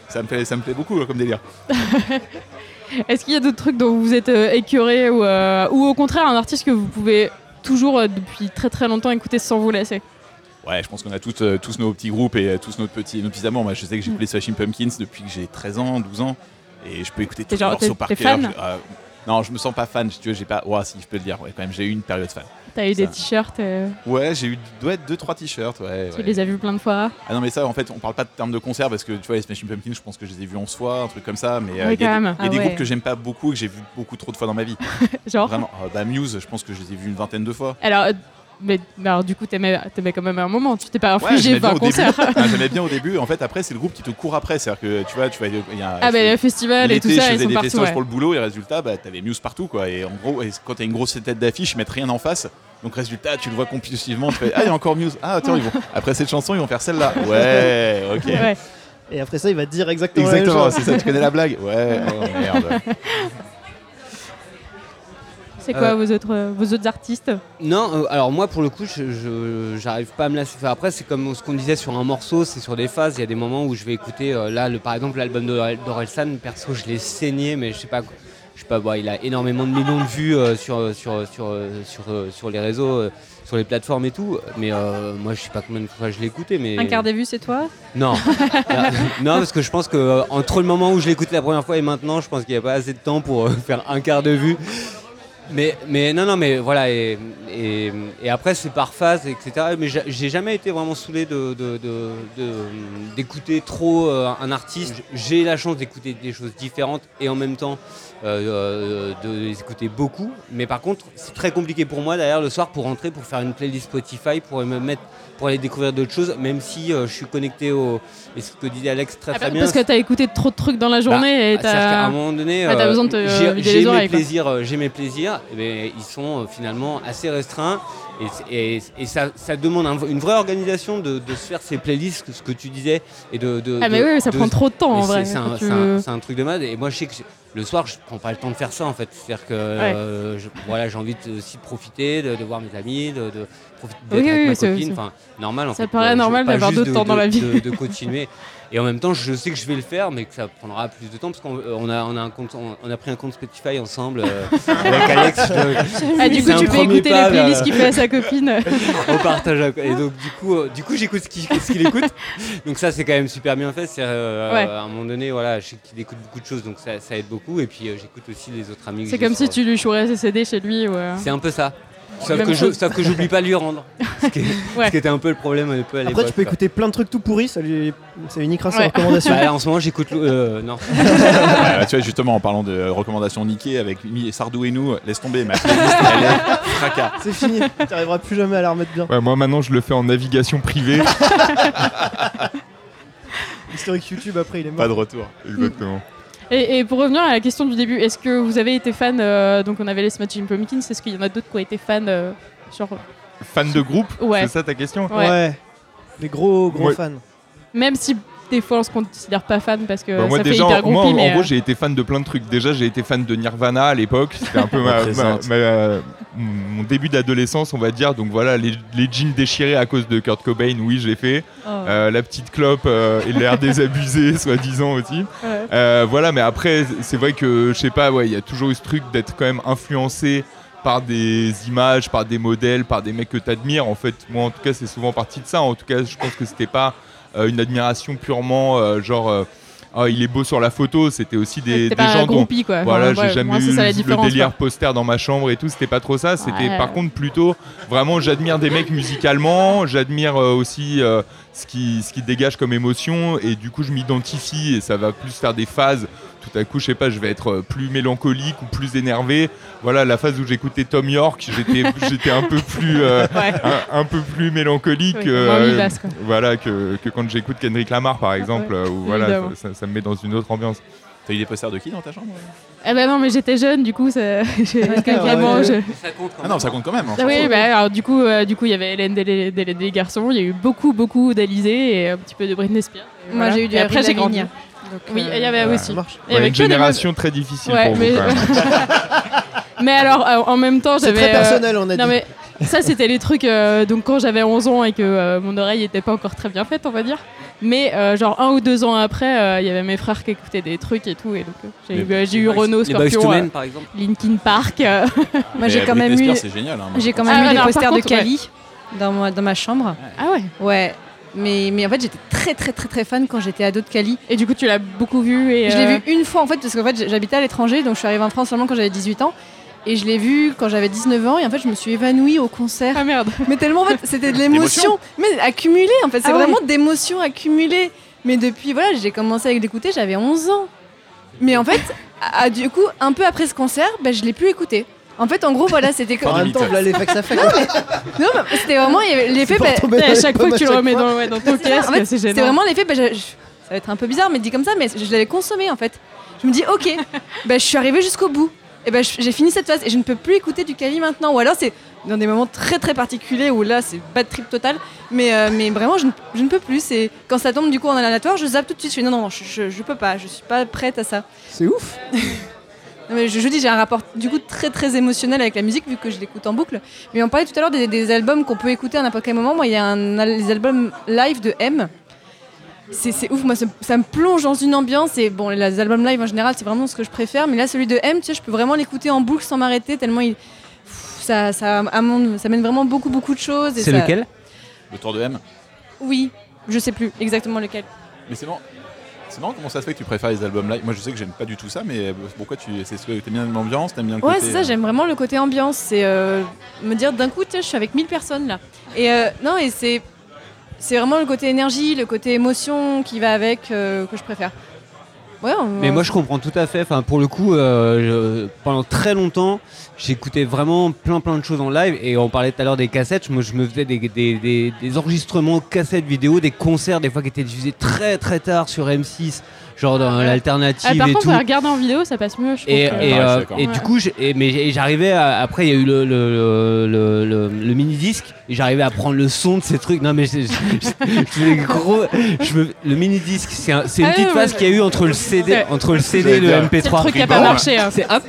ça me plaît, ça me plaît beaucoup quoi, comme délire. Est-ce qu'il y a d'autres trucs dont vous êtes euh, écœuré ou, euh, ou au contraire un artiste que vous pouvez toujours euh, depuis très très longtemps écouter sans vous lasser Ouais, je pense qu'on a tous, euh, tous nos petits groupes et tous nos petits, nos petits amours. Moi, je sais que j'écoute les Smashing Pumpkins depuis que j'ai 13 ans, 12 ans et je peux écouter tous les morceaux par cœur. Je- non, je me sens pas fan, si tu veux, j'ai pas. Ouais, si, je peux le dire. Ouais, quand même, j'ai eu une période fan. T'as eu des t-shirts, euh, Ouais, j'ai eu ouais, deux, trois t-shirts. Ouais, tu ouais. les as vus plein de fois. Ah non, mais ça, en fait, on parle pas de termes de concert parce que tu vois, les Smashing Pumpkins, je pense que je les ai vus en soi, un truc comme ça. Mais euh, Oui, il y a, quand des- même. il y a Ah des ouais. groupes que j'aime pas beaucoup et que j'ai vu beaucoup trop de fois dans ma vie. Genre. Vraiment. Ah, bah, Muse, je pense que je les ai vus une vingtaine de fois. Alors, euh, mais, alors, du coup, t'aimais t'aimais quand même un moment. Tu t'es pas infligé j'aimais bien 20 au début. concerts. Ah, J'aimais bien au début. En fait, après, c'est le groupe qui te court après. C'est-à-dire que tu vois, tu vas. il y a- Ah, bah, festivals et tout L'été, je ça, ils faisais sont des partout. ouais. pour le boulot et résultat, bah, t'avais Muse partout quoi. Et en gros, et quand t'as une grosse tête d'affiche, ils mettent rien en face. Donc résultat, tu le vois compulsivement. Tu fais ah il y a encore Muse. Ah tiens ils vont. Après cette chanson, ils vont faire celle-là. Ouais, ok. Ouais. Et après ça, il va te dire exactement, Exactement, la même c'est ça. Tu connais la blague Ouais. Oh merde. C'est quoi Euh, vos, autres, euh, vos autres artistes Non, euh, alors moi pour le coup, je, j'arrive pas à me lasser. Enfin, après, c'est comme ce qu'on disait sur un morceau, c'est sur des phases. Il y a des moments où je vais écouter, euh, là, le, par exemple, l'album d'Orel- d'Orelsan, perso, je l'ai saigné, mais je sais pas. Je sais pas, bon, il a énormément de millions de vues sur, sur, sur, sur, sur les réseaux, sur les plateformes et tout. Mais moi, je sais pas combien de fois je l'ai écouté. Mais... Un quart des vues, c'est toi Non. non, parce que je pense que entre le moment où je l'ai écouté la première fois et maintenant, je pense qu'il n'y a pas assez de temps pour faire un quart de vue. Mais, mais non, non, mais voilà, et, et, et après c'est par phase, etc. Mais j'a- j'ai jamais été vraiment saoulé de, de- de- d'écouter trop euh, un artiste. J'ai la chance d'écouter des choses différentes et en même temps euh, euh, de les écouter beaucoup. Mais par contre, c'est très compliqué pour moi d'ailleurs le soir pour rentrer, pour faire une playlist Spotify, pour me mettre, pour aller découvrir d'autres choses, même si euh, je suis connecté au. Et ce que disait Alex très Ah, très bien. Parce que t'as écouté trop de trucs dans la journée et Bah, c'est-à-dire qu'à un moment donné, Ah, euh, j'ai- euh, j'ai mes plaisirs, j'ai mes plaisirs, eh ben, ils sont finalement assez restreints Et, et- et ça, ça demande un- une vraie organisation de, de se faire ces playlists, ce que tu disais. Et de, de- Ah, mais de- oui, ça prend trop de temps en vrai. C'est un, tu c'est veux- un- c'est un truc de mode. Et moi, je sais que le soir, je prends pas le temps de faire ça en fait. C'est-à-dire que euh, je- voilà, j'ai envie de- aussi de profiter, de, de voir mes amis, de, d'être Oui, avec oui, ma copine. Enfin, normal en Ça fait. paraît normal d'avoir d'autres de- temps dans la vie. De, de continuer. Et en même temps, je sais que je vais le faire, mais que ça prendra plus de temps parce qu'on on a, on a, un compte, on, on a pris un compte Spotify ensemble euh, avec Alex. Je- Ah, du coup, tu peux écouter pas les playlists qu'il fait à sa copine. on partage. Et donc du coup, euh, du coup, j'écoute ce qu'il écoute. Donc ça, c'est quand même super bien fait. C'est euh, Ouais. à un moment donné, voilà, je sais qu'il écoute beaucoup de choses, donc ça, ça aide beaucoup. Et puis euh, j'écoute aussi les autres amis. C'est comme si tu lui chourais ses CD chez lui. Ouais. C'est un peu ça. Sauf que, je, sauf que j'oublie pas de lui rendre. Ce qui, est- Ouais. ce qui était un peu le problème un peu à l'époque. Après, tu peux quoi. écouter plein de trucs tout pourris, ça, lui... ça uniquera ses Ouais. recommandations. Bah, en ce moment, j'écoute. euh, non. Ouais, tu vois, justement, en parlant de recommandations niquées avec Sardou et nous, laisse tomber, ma playlist, elle est fracas. C'est fini, tu n'arriveras plus jamais à la remettre bien. Ouais, moi maintenant je le fais en navigation privée. Historique YouTube, après, il est mort. Pas de retour. Exactement. Et, et pour revenir à la question du début, est-ce que vous avez été fan euh, Donc, on avait les Smashing Pumpkins. Est-ce qu'il y en a d'autres qui ont été fans euh, genre, Fan de groupe Ouais. C'est ça ta question Ouais. Ouais. Les gros, gros Ouais. fans. Même si des fois on se considère pas fan parce que Bah, moi ça déjà, fait hyper moi, groupie, en, mais en gros, euh, j'ai été fan de plein de trucs. Déjà, j'ai été fan de Nirvana à l'époque. C'était un peu ma, ma- Représente. ma- mon début d'adolescence, on va dire. Donc voilà, les, les jeans déchirés à cause de Kurt Cobain, oui, j'ai fait. Oh. Euh, la petite clope euh, et l'air désabusé, soi-disant aussi. ouais. Euh, voilà, mais après, c'est vrai que je sais pas, ouais, il y a toujours eu ce truc d'être quand même influencé par des images, par des modèles, par des mecs que tu admires. En fait, moi, en tout cas, c'est souvent parti de ça. En tout cas, je pense que c'était pas euh, une admiration purement euh, genre. euh, Ah, il est beau sur la photo, c'était aussi des, des pas gens dont, quoi. voilà, j'ai jamais eu le délire quoi. poster dans ma chambre et tout, c'était pas trop ça. C'était Ouais. par contre plutôt vraiment j'admire des mecs musicalement, j'admire euh, aussi euh, ce qui ce qui dégage comme émotion et du coup je m'identifie et ça va plus faire des phases. Tout à coup, je sais pas, je vais être euh, plus mélancolique ou plus énervé. Voilà, la phase où j'écoutais Tom York, j'étais j'étais un peu plus euh, Ouais. un, un peu plus mélancolique Oui, euh, moins vivace, quoi. voilà que, que quand j'écoute Kendrick Lamar par exemple Ouais, euh, où voilà ça, me met dans une autre ambiance. T'as eu des posters de qui dans ta chambre Eh ben non, mais j'étais jeune, du coup, ça... j'ai- ouais, vraiment. ouais. je- Ça compte quand Ah non, ça compte quand même. hein, Ah oui, bah, alors du coup, euh, du coup, il y avait Hélène des, des, des garçons, il y a eu beaucoup, beaucoup d'Alizé et un petit peu de Britney Spears. Moi, voilà. j'ai eu du Et après, j'ai grandi. Donc, Oui, euh, il y avait aussi. Il y avait une génération très difficile Ouais, pour mais- vous alors, euh, en même temps, C'est j'avais. très euh, personnel, on a Non dit. mais ça c'était les trucs euh, donc quand j'avais 11 ans et que euh, mon oreille était pas encore très bien faite on va dire mais euh, genre un ou deux ans après euh, il y avait mes frères qui écoutaient des trucs et tout et donc euh, j'ai eu, euh, Renault Les Scorpion Men, euh, par exemple. Linkin Park euh, Moi, j'ai quand même eu, c'est hein, j'ai quand même Ah, eu des non, par posters de ouais. Kali dans, ma, dans ma chambre. ah ouais Ouais. Mais, mais en fait, j'étais très très très très fan quand j'étais ado de Kali. et du coup tu l'as beaucoup vu et Je l'ai euh, vu une fois en fait, parce qu'en fait j'habitais à l'étranger, donc je suis arrivée en France seulement quand j'avais 18 ans. Et je l'ai vu quand j'avais 19 ans, et en fait je me suis évanouie au concert. ah merde Mais tellement en fait, c'était de l'émotion, mais accumulée en fait, c'est Ah ouais. vraiment d'émotions accumulées. Mais depuis, voilà, j'ai commencé à l'écouter, j'avais 11 ans. Mais en fait, à- du coup, un peu après ce concert, bah, je l'ai plus écouté. En fait, en gros, voilà, c'était En comme. même temps, l'effet que ça fait. Non, mais c'était vraiment l'effet. Bah, à chaque fois que tu le remets dans, ouais, dans ton casque en fait, c'est C'était vraiment l'effet, bah, ça va être un peu bizarre, mais dit comme ça, mais je l'avais consommé en fait. Je me dis, ok, bah, je suis arrivée jusqu'au bout. Et ben j'ai fini cette phase et je ne peux plus écouter du Kali maintenant. Ou alors c'est dans des moments très très particuliers où là c'est bad trip total. Mais, euh, mais vraiment, je ne, je ne peux plus. C'est quand ça tombe du coup en aléatoire, je zappe tout de suite. Je fais non, non, non, je, je, je peux pas, je suis pas prête à ça. C'est ouf. Non, mais je, je dis, j'ai un rapport du coup très très émotionnel avec la musique vu que je l'écoute en boucle. Mais on parlait tout à l'heure des, des albums qu'on peut écouter à n'importe quel moment. Moi, il y a un, les albums live de M. C'est c'est ouf, moi ça, ça me plonge dans une ambiance. Et bon, les albums live en général, c'est vraiment ce que je préfère. Mais là, celui de M, tu sais, je peux vraiment l'écouter en boucle sans m'arrêter tellement il. Pff, Ça, ça, amène- ça mène vraiment beaucoup beaucoup de choses. et C'est ça- lequel? Le tour de M? Oui, je sais plus exactement lequel. Mais c'est marrant. C'est marrant comment ça se fait que tu préfères les albums live? Moi je sais que j'aime pas du tout ça, mais pourquoi tu. C'est ce que t'aimes bien l'ambiance, t'aimes bien le Ouais, c'est ça, euh, j'aime vraiment le côté ambiance. C'est euh, me dire d'un coup, tiens, je suis avec 1000 personnes là. Et euh, non, et c'est c'est vraiment le côté énergie, le côté émotion qui va avec euh, que je préfère. Ouais, on- Mais moi je comprends tout à fait. Enfin, pour le coup, euh, je- pendant très longtemps, j'écoutais vraiment plein plein de choses en live. Et on parlait tout à l'heure des cassettes. Moi, je me faisais des, des, des- des enregistrements cassettes vidéo, des concerts des fois qui étaient diffusés très très tard sur M6, genre dans ouais. l'alternative Ah, par et contre, tout. regarder en vidéo, ça passe mieux, je. Et, que- et, Ouais, je euh, et Ouais. du coup, mais j'arrivais à- après il y a eu le, le, le, le- le mini disque et j'arrivais à prendre le son de ces trucs. Non mais je, je- gros, je me- le mini disque, c'est un- une Ah petite phase ouais. qu'il y a eu entre le CD, entre le CD et le dire. MP3. C'est le truc qui a pas marché. hein. Hop,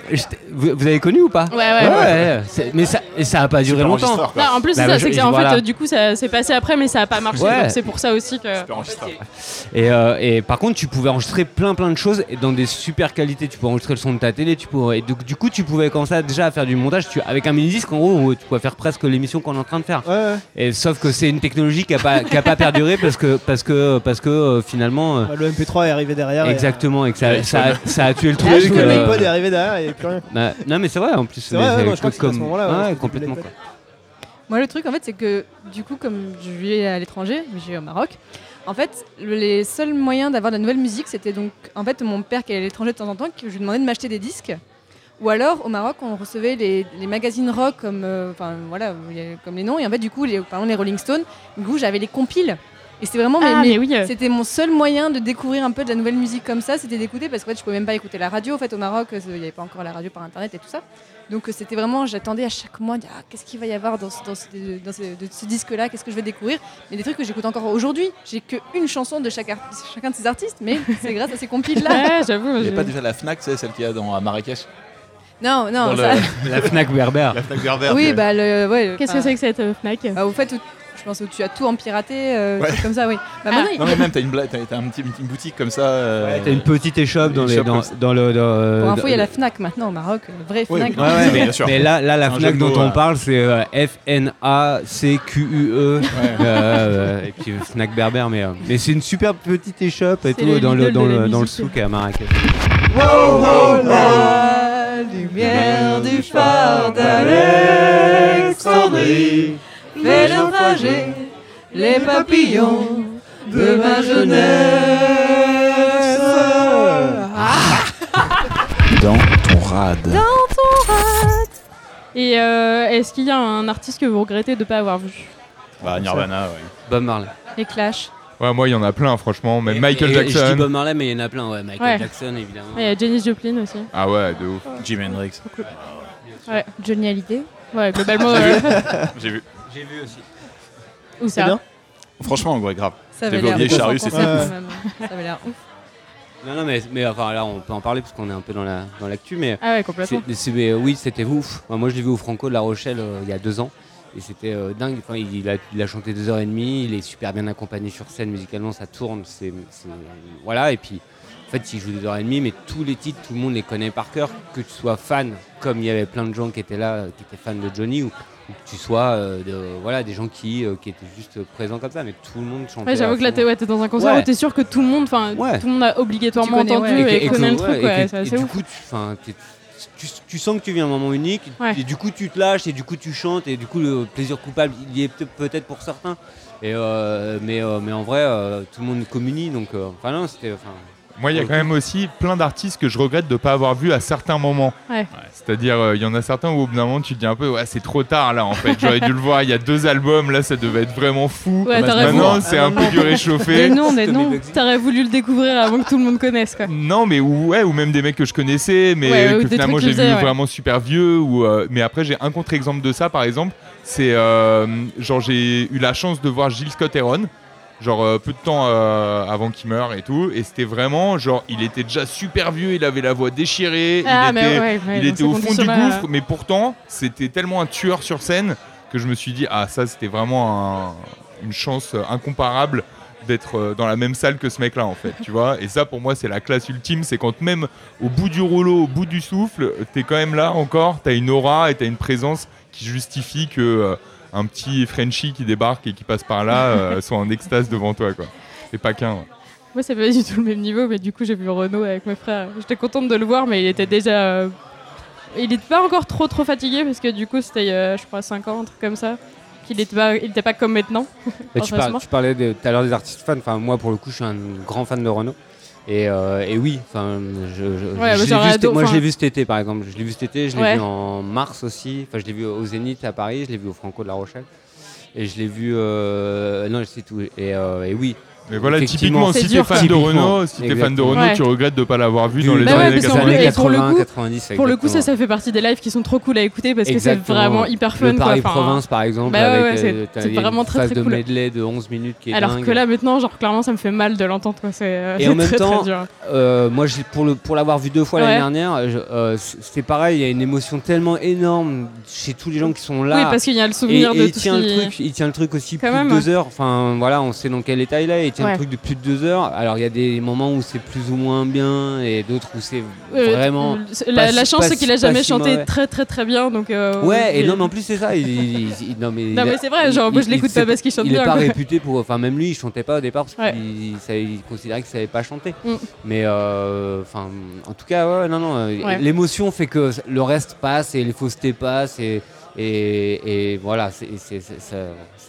vous, vous avez connu ou pas Ouais, ouais, ouais. mais ça, et ça a pas duré longtemps. Non, en plus, c'est Bah, ça, bah, c'est que en voilà. fait, euh, du coup, ça s'est passé après, mais ça a pas marché. C'est pour ça aussi que. Et, euh, et par contre, tu pouvais enregistrer plein plein de choses et dans des super qualités. Tu pouvais enregistrer le son de ta télé. Tu pouvais, et donc, du coup, tu pouvais commencer à- déjà à faire du montage. Tu, avec un mini disque, en gros, tu pouvais faire presque l'émission qu'on est en train de faire. Ouais, ouais. Et sauf que c'est une technologie qui a pas qui a pas perduré parce que parce que parce que euh, finalement. euh, Bah, le MP3 est arrivé derrière. et, Exactement, et que ça, Ouais, ça, a- ça a tué le euh, truc. Le euh, iPod est arrivé derrière et plus rien. bah, non mais c'est vrai en plus. C'est vrai, mais ouais, moi, je crois que c'était à ce comme- moment-là, ouais, ouais, c'était le complètement quoi. Moi, le truc, en fait, c'est que du coup, comme je vis à l'étranger, je vis au Maroc, en fait, le- les seuls moyens d'avoir de la nouvelle musique, c'était donc, en fait, mon père qui est à l'étranger de temps en temps, qui je lui demandais de m'acheter des disques. Ou alors, au Maroc, on recevait les, les magazines rock comme, euh, voilà, comme les noms. Et en fait, du coup, les, par exemple, les Rolling Stones, du coup, j'avais les compiles. Et c'était vraiment Ah, mes- mais oui. euh, c'était mon seul moyen de découvrir un peu de la nouvelle musique comme ça, c'était d'écouter parce qu'en fait je pouvais même pas écouter la radio. En fait au Maroc, il n'y avait pas encore la radio par internet et tout ça. Donc euh, c'était vraiment, j'attendais à chaque mois, de dire, ah, qu'est-ce qu'il va y avoir dans ce, dans ce- dans ce- de ce disque-là, qu'est-ce que je vais découvrir? Mais des trucs que j'écoute encore aujourd'hui. J'ai qu'une chanson de chaque art- chacun de ces artistes, mais c'est grâce à ces compiles-là. Ouais, j'avoue. Il n'y a pas déjà la Fnac, c'est celle qu'il y a dans, à Marrakech? Non, non, Dans ça- le- La Fnac Berbère. La Fnac Berbère. oui, bah le, ouais. Qu'est-ce que c'est que cette euh, Fnac? bah, Au fait, où- je pense que tu as tout en piraté, euh, Ouais. comme ça, oui. Bah, Ah. maintenant, il- Non, mais même, t'as une, bla- t'as, t'as un petit, une petite boutique comme ça. euh, T'as une petite échoppe dans, les, le. dans- pour info, il y a la Fnac maintenant au Maroc, le vrai Oui, Fnac. oui. Ouais, ouais, mais, Bien sûr. mais là, là, la Fnac dont on parle, c'est F-N-A-C-Q-U-E. Ouais. Et puis Fnac Berbère, mais, mais c'est une super petite échoppe et tout dans le, dans, le, dans le musique. souk à Marrakech. La lumière du phare d'Alexandrie fait naufrager les papillons de ma jeunesse. Dans ton rad. Et euh, est-ce qu'il y a un artiste que vous regrettez de ne pas avoir vu? Bah, Nirvana, ouais. Bob Marley. Les Clash. Ouais, moi, il y en a plein, franchement. Même Et- Michael et- Je dis Jackson. Bob Marley, mais il y en a plein, ouais. Michael Ouais. Jackson, évidemment. Ouais, Il y a Janis Joplin aussi. Ah ouais, de ouf. Jimi Hendrix. Johnny Hallyday. Ouais, globalement. J'ai vu. J'ai vu aussi. Où ça bien. Franchement, ouais, grave. Ça avait l'air quand même. Ça avait l'air ouf. Non, non, mais, mais enfin, là, on peut en parler parce qu'on est un peu dans la dans l'actu, mais. Ah ouais, complètement. mais, euh, oui, c'était ouf. Enfin, moi, je l'ai vu au Franco de La Rochelle euh, il y a deux ans. Et c'était euh, dingue. Enfin, il, il a, il a chanté deux heures et demie. Il est super bien accompagné sur scène. Musicalement, ça tourne. C'est, c'est- voilà. Et puis, en fait, il joue deux heures et demie, mais tous les titres, tout le monde les connaît par cœur. Que tu sois fan, comme il y avait plein de gens qui étaient là, qui étaient fans de Johnny, ou, ou que tu sois euh, de- voilà, des gens qui, euh, qui étaient juste présents comme ça. Mais tout le monde chantait. Ouais, j'avoue que là, t'es ouais, t'es dans un concert Ouais. où t'es sûr que tout le monde, enfin, Ouais. tout le monde a obligatoirement entendu ouais. et, connaît le truc, et du ouf. coup, tu, tu, tu sens que tu vis un moment unique, Ouais. et du coup tu te lâches, et du coup tu chantes, et du coup le plaisir coupable il y est peut- peut-être pour certains, et euh, mais, euh, mais en vrai euh, tout le monde communie, donc enfin non c'était, Moi, il y a quand même aussi plein d'artistes que je regrette de ne pas avoir vu à certains moments. Ouais. C'est-à-dire, euh, il y en a certains où au bout d'un moment, tu te dis un peu, ouais, c'est trop tard là en fait. J'aurais dû le voir il y a deux albums, là, ça devait être vraiment fou. Ouais, t'aurais Maintenant, voulu- c'est un peu du réchauffé. des Tommy noms. Bugsy. T'aurais voulu le découvrir avant que tout le monde connaisse, quoi. Non, mais ou, ouais, ou même des mecs que je connaissais, mais que finalement j'ai vu vraiment super vieux. Ou, euh, mais après, j'ai un contre-exemple de ça, par exemple. C'est euh, genre, j'ai eu la chance de voir Gilles Scott Heron, genre euh, peu de temps euh, avant qu'il meure et tout. Et c'était vraiment, genre, il était déjà super vieux, il avait la voix déchirée, Ah, il mais était, ouais, ouais, il était au fond du gouffre, mais pourtant, c'était tellement un tueur sur scène que je me suis dit, ah, ça, c'était vraiment un- une chance incomparable d'être euh, dans la même salle que ce mec-là, en fait, tu vois. Et ça, pour moi, c'est la classe ultime, c'est quand même au bout du rouleau, au bout du souffle, t'es quand même là encore, t'as une aura et t'as une présence qui justifie que euh, un petit Frenchie qui débarque et qui passe par là euh, soit en extase devant toi, quoi. C'est pas qu'un. ouais. Moi, c'est pas du tout le même niveau, mais du coup, j'ai vu Renault avec mes frères. J'étais contente de le voir, mais il était déjà. euh, Il était pas encore trop trop fatigué parce que du coup, c'était, a, je crois, 5 ans, un truc comme ça. Qu'il était pas, il était pas comme maintenant. Tu, Heureusement. par- tu parlais tout à l'heure des artistes fans. Enfin, moi, pour le coup, je suis un grand fan de Renault. Et, euh, et oui, enfin, je, je- Ouais, je bah, vu moi je l'ai vu cet été par exemple. Je l'ai vu cet été, je l'ai Ouais. vu en mars aussi. Enfin, je l'ai vu au Zénith à Paris, je l'ai vu au Franco de La Rochelle. Et je l'ai vu. euh, non, c'est tout. Et, euh, et oui. Mais voilà, typiquement, si t'es fan quoi. de Renault, si t'es fan de. Renault, tu regrettes de pas l'avoir vu dans les Bah années parce qu'en 80. plus- et pour le coup- 90, Pour le coup, ça, ça fait partie des lives qui sont trop cool à écouter parce que c'est vraiment hyper fun. Le quoi. Paris Enfin, Province par exemple, bah ouais, avec ouais, c'est- euh, c'est il vraiment une très, très de cool. medley de 11 minutes qui est Alors dingue. que là, maintenant, genre, clairement, ça me fait mal de l'entendre. C'est euh, Et en même très, temps, très dur. Euh, moi, pour, le, pour l'avoir vu deux fois l'année dernière, euh, c'est pareil, il y a une émotion tellement énorme chez tous les gens qui sont là. Oui, parce qu'il y a le souvenir de il tout tient ce le truc, il tient le truc aussi plus de deux heures. Enfin, voilà, on sait dans quel état il est. Il tient Ouais. le truc de plus de deux heures. Alors, il y a des moments où c'est plus ou moins bien et d'autres où c'est Euh, vraiment. La, pas chance, pas c'est qu'il a pas jamais chanté très très très bien. Donc, euh, Ouais, et il- non, mais en plus, c'est ça. il- il- il- non, mais, Non, il a- mais c'est vrai, genre, moi, je il- l'écoute il- pas parce qu'il chante il est bien, pas quoi. réputé pour. Enfin, même lui, il chantait pas au départ parce Ouais. qu'il il considérait qu'il savait pas chanter. Mm. Mais euh, enfin, en tout cas, ouais, non, non. L'émotion fait que le reste passe et les faussetés passent et, et, et voilà, c'est, ça, ça,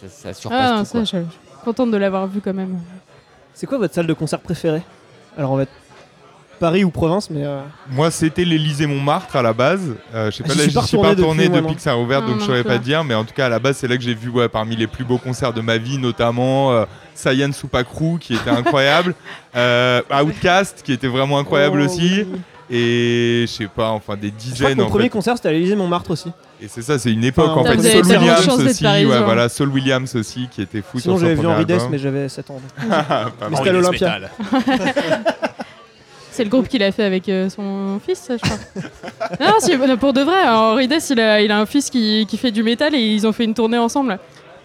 ça surpasse Ah, tout. ça, quoi. je contente de l'avoir vu quand même. C'est quoi votre salle de concert préférée? Alors on va être Paris ou province, mais euh, Moi, c'était l'Élysée Montmartre à la base. Euh, je sais Ah, pas, j'y là, suis j'y pas suis pas retourné depuis, que ça a ouvert, Non, donc non je saurais pas dire. Mais en tout cas, à la base, c'est là que j'ai vu ouais, parmi les plus beaux concerts de ma vie, notamment euh, Sayan Supakru, qui était incroyable, euh, Outcast, qui était vraiment incroyable oh, aussi, oui. Et je sais pas, enfin des Je crois que dizaines mon en premier fait. concert c'était à l'Élysée Montmartre aussi. Et c'est ça, c'est une époque Enfin, en fait. Saul Williams aussi, ouais, voilà, Saul Williams aussi, qui était fou Sinon j'avais vu Henri Dess, mais j'avais 7 ans. Mais c'était à l'Olympia. C'est le groupe qu'il a fait avec euh, son fils, ça, je crois. non, non, pour de vrai, Henri Dess, il a, il a un fils qui, qui fait du métal et ils ont fait une tournée ensemble.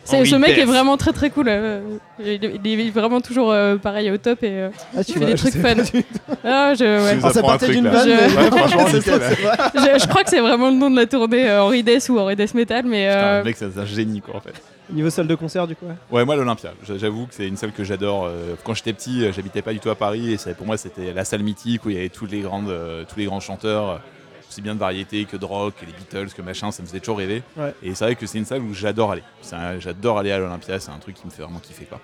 C'est- ce mec est vraiment très très cool. euh, il, il est vraiment toujours euh, pareil au top et euh, Ah, il fait des trucs fun. Ah, je, ouais. Ah, ça un partait truc, d'une là. vanne. Je- mais- Ouais, franchement, C'est nickel. ça, c'est vrai. je, je crois que c'est vraiment le nom de la tournée, euh, Henri Dess ou Henri Dess Metal, mais Putain, euh, le mec, c'est un génie quoi en fait. Niveau salle de concert du coup. ouais. Ouais, moi l'Olympia, j'avoue que c'est une salle que j'adore. Euh, Quand j'étais petit, euh, j'habitais pas du tout à Paris et c'est- pour moi c'était la salle mythique où il y avait tous les, grandes, euh, tous les grands chanteurs, aussi bien de variété que de rock, que les Beatles, que machin, ça me faisait toujours rêver. Ouais. Et c'est vrai que c'est une salle où j'adore aller. Un- J'adore aller à l'Olympia, c'est un truc qui me fait vraiment kiffer quoi.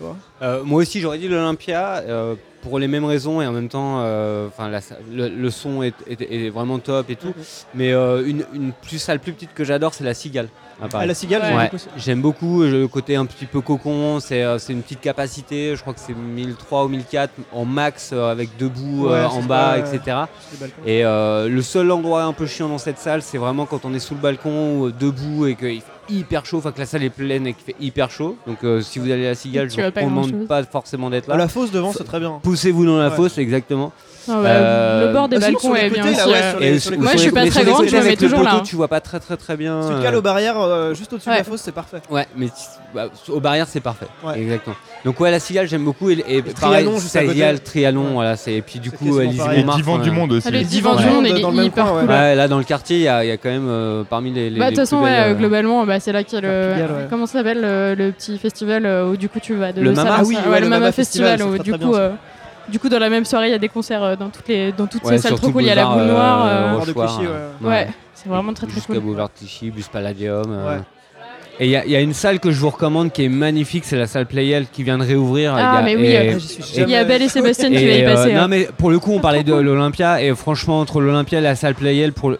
Toi Euh, moi aussi, j'aurais dit l'Olympia euh, pour les mêmes raisons et en même temps, euh, enfin, le, le son est, est- est vraiment top et tout. Mais euh, une, une plus salle plus petite que j'adore, c'est la Cigale. à. Ah, la cigale, Ouais. j'aime beaucoup le côté un petit peu cocon, c'est euh, une petite capacité, je crois que c'est 1003 ou 1004 en max euh, avec debout euh, Ouais, en bas, etc. Et euh, le seul endroit un peu chiant dans cette salle, c'est vraiment quand on est sous le balcon, ou, debout et qu'il hyper chaud, enfin que la salle est pleine et qu'il fait hyper chaud. Donc euh, si vous allez à la Cigale, je pas recommande pas forcément d'être Ah, là. la fosse devant, c'est très bien. Poussez-vous dans la Ouais. fosse, exactement. Ah ouais, Euh, le bord des ah, balcons les est bien euh, les- les Moi, je suis les- pas mais très les grande, je mets toujours là. Tu vois pas très très très bien. Si tu euh, cales aux barrières, euh, juste au-dessus de la fosse, c'est parfait. Ouais, mais bah, aux barrières c'est parfait. Exactement. Donc ouais, la Cigale j'aime beaucoup et, et pareil. Cigale, Ouais. voilà, c'est et puis du coup Élysée Montmartre. divan du euh, monde aussi. Ah, le Le divan divan du monde, il est hyper cool. là dans le quartier, il y, a il y a quand même euh, parmi les. les- Bah, de les toute façon, belles, euh, euh, globalement, bah, c'est là qu'il y a le. Pigalle. Comment ça s'appelle le, petit festival euh, où du coup tu vas de Le Mama Ah oui, le Mama Festival, où du coup. Du coup, dans la même soirée, il y a des concerts euh, dans toutes, les, dans toutes Ouais, ces salles trop cool. Il y a la boule noire. euh, euh, Rochoir, euh, ouais. Ouais, c'est vraiment très très Jusqu'à cool. Boulevard Clichy, bus Palladium. euh. Ouais. Et il y, a- il y a une salle que je vous recommande qui est magnifique, c'est la salle Playel qui vient de réouvrir. Ah, Il y a- mais oui, et- Il y a Belle et Sébastien qui va y euh, passer. non hein. mais pour le coup on parlait de l'Olympia et franchement entre l'Olympia et la salle Playel pour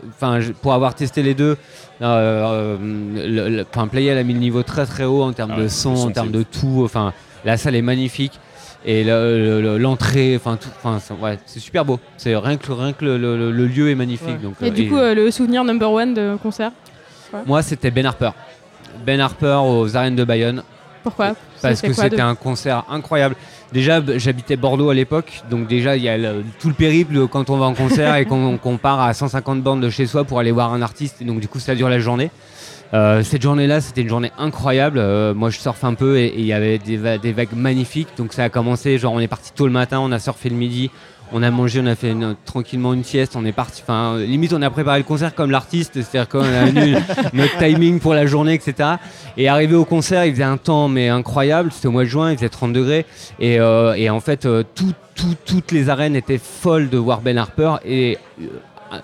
pour avoir testé les deux euh, le- le- enfin Playel a mis le niveau très très haut en termes Ah de son en termes de tout enfin la salle est magnifique et le- le- l'entrée enfin tout enfin c'est- ouais c'est super beau c'est rien que rien que le, le- le lieu est magnifique Ouais. donc Et euh, du coup, euh, le souvenir number one de concert, moi c'était Ben Harper Ben Harper aux arènes de Bayonne pourquoi parce que de- c'était un concert incroyable. Déjà, j'habitais Bordeaux à l'époque, donc déjà il y a le- tout le périple quand on va en concert et qu'on qu'on part à 150 bandes de chez soi pour aller voir un artiste. Et donc du coup, ça dure la journée. Euh, cette journée-là, c'était une journée incroyable. Euh, moi, je surfe un peu et il y avait des, va- des vagues magnifiques. Donc ça a commencé, genre on est parti tôt le matin, on a surfé le midi, on a mangé, on a fait une- tranquillement une sieste, on est parti. Enfin, limite, on a préparé le concert comme l'artiste, c'est-à-dire qu'on a eu notre timing pour la journée, etc. Et arrivé au concert, il faisait un temps mais incroyable. C'était au mois de juin, il faisait 30 degrés. Et, euh, et en fait, euh, tout- tout- toutes les arènes étaient folles de voir Ben Harper. Et euh,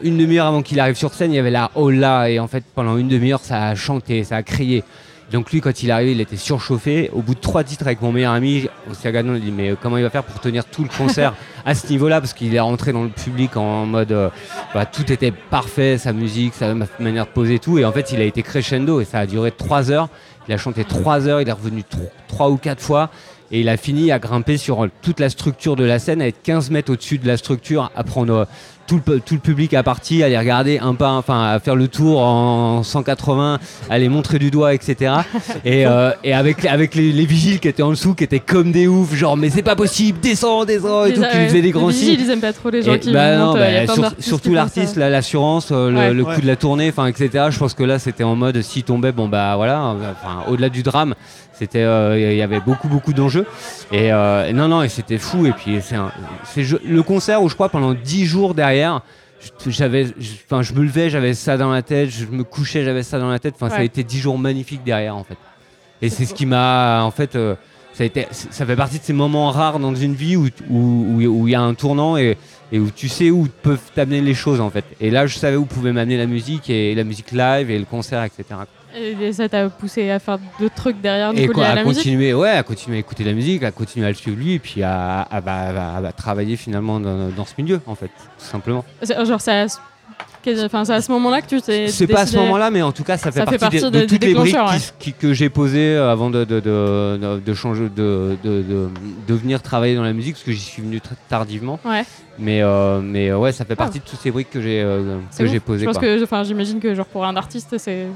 une demi-heure avant qu'il arrive sur scène, il y avait la hola. Et en fait, pendant une demi-heure, ça a chanté, ça a crié. Donc lui, quand il est arrivé, il était surchauffé. Au bout de trois titres avec mon meilleur ami, on s'est regardé, on a dit mais comment il va faire pour tenir tout le concert à ce niveau-là? Parce qu'il est rentré dans le public en mode euh, bah, tout était parfait, sa musique, sa ma- manière de poser tout. Et en fait, il a été crescendo et ça a duré trois heures. Il a chanté trois heures, il est revenu tro- trois ou quatre fois. Et il a fini à grimper sur toute la structure de la scène, à être 15 mètres au-dessus de la structure, à prendre euh, tout le, tout le public à partie, à les regarder un pas, enfin à faire le tour en 180, à les montrer du doigt, etc. Et, euh, et avec, avec les, les vigiles qui étaient en dessous, qui étaient comme des oufs, genre mais c'est pas possible, descends, descends, et Les- tout, qui ouais, faisaient des les grands vigiles, signes. ils aiment pas trop les gens Et qui bah non, montent, bah, sur- d'artistes qui surtout l'artiste, l'assurance, euh, le, Ouais. le coup Ouais. de la tournée, enfin etc. Je pense que là c'était en mode s'il tombait, bon bah voilà, euh, enfin au-delà du drame, c'était, euh, il y avait beaucoup beaucoup d'enjeux. Et euh, non non, et c'était fou. Et puis c'est, le concert où je crois pendant 10 jours derrière. je- J'avais, enfin, je me levais, j'avais ça dans la tête, je me couchais, j'avais ça dans la tête. Enfin, ça a été 10 jours magnifiques derrière, en fait. Et c'est ce qui m'a, en fait, euh, ça, a été, ça fait partie de ces moments rares dans une vie où où- où- où il y a un tournant et, et où tu sais où peuvent t'amener les choses, en fait. Et là, je savais où pouvait m'amener la musique et la musique live et le concert, etc. Et ça t'a poussé à faire d'autres trucs derrière du Et coup, quoi, à la musique continuer, ouais, à continuer à écouter la musique, à continuer à le suivre lui, et puis à, à- bah, à- à travailler finalement dans, dans ce milieu, en fait, tout simplement. C'est- Genre, c'est à, ce- que- enfin, c'est à ce moment-là que tu t'es. C'est pas à ce moment-là, mais en tout cas, ça fait Ça fait partie, de- de, de- toutes les briques déclencheur, qui- qui- que j'ai posées euh, avant de, de, de, de- de changer, de, venir travailler dans la musique, parce que j'y suis venu très tardivement. Ouais. Mais, euh, mais euh, ouais, ça fait partie de toutes ces briques que j'ai euh, posées. Je pense quoi. que, j'imagine que genre pour un artiste, c'est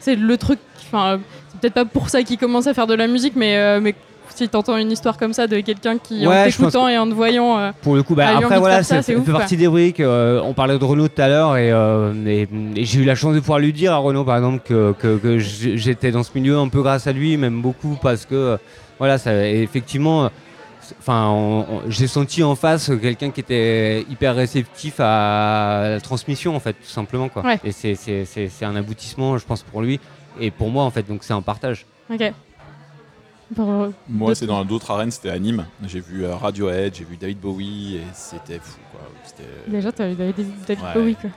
c'est le truc. Enfin, c'est peut-être pas pour ça qu'il commence à faire de la musique, mais euh, mais si t'entends une histoire comme ça de quelqu'un qui en Ouais, t'écoutant et en te voyant. euh, Pour le coup, bah, après voilà, ça, ça c'est fait partie des briques. euh, on parlait de Renault tout à l'heure et, euh, et- et j'ai eu la chance de pouvoir lui dire à Renault par exemple que, que- j'étais dans ce milieu un peu grâce à lui, même beaucoup parce que voilà, ça, effectivement, c'est- enfin, j'ai senti en face quelqu'un qui était hyper réceptif à la transmission en fait, tout simplement quoi. Ouais. Et c'est- un aboutissement, je pense pour lui et pour moi en fait, donc c'est un partage. Ok. Pour, euh, Moi, c'est dans d'autres arènes, c'était à Nîmes. J'ai vu euh, Radiohead, j'ai vu David Bowie, et c'était fou, quoi. C'était- Déjà, t'as eu David David Ouais. Bowie, quoi.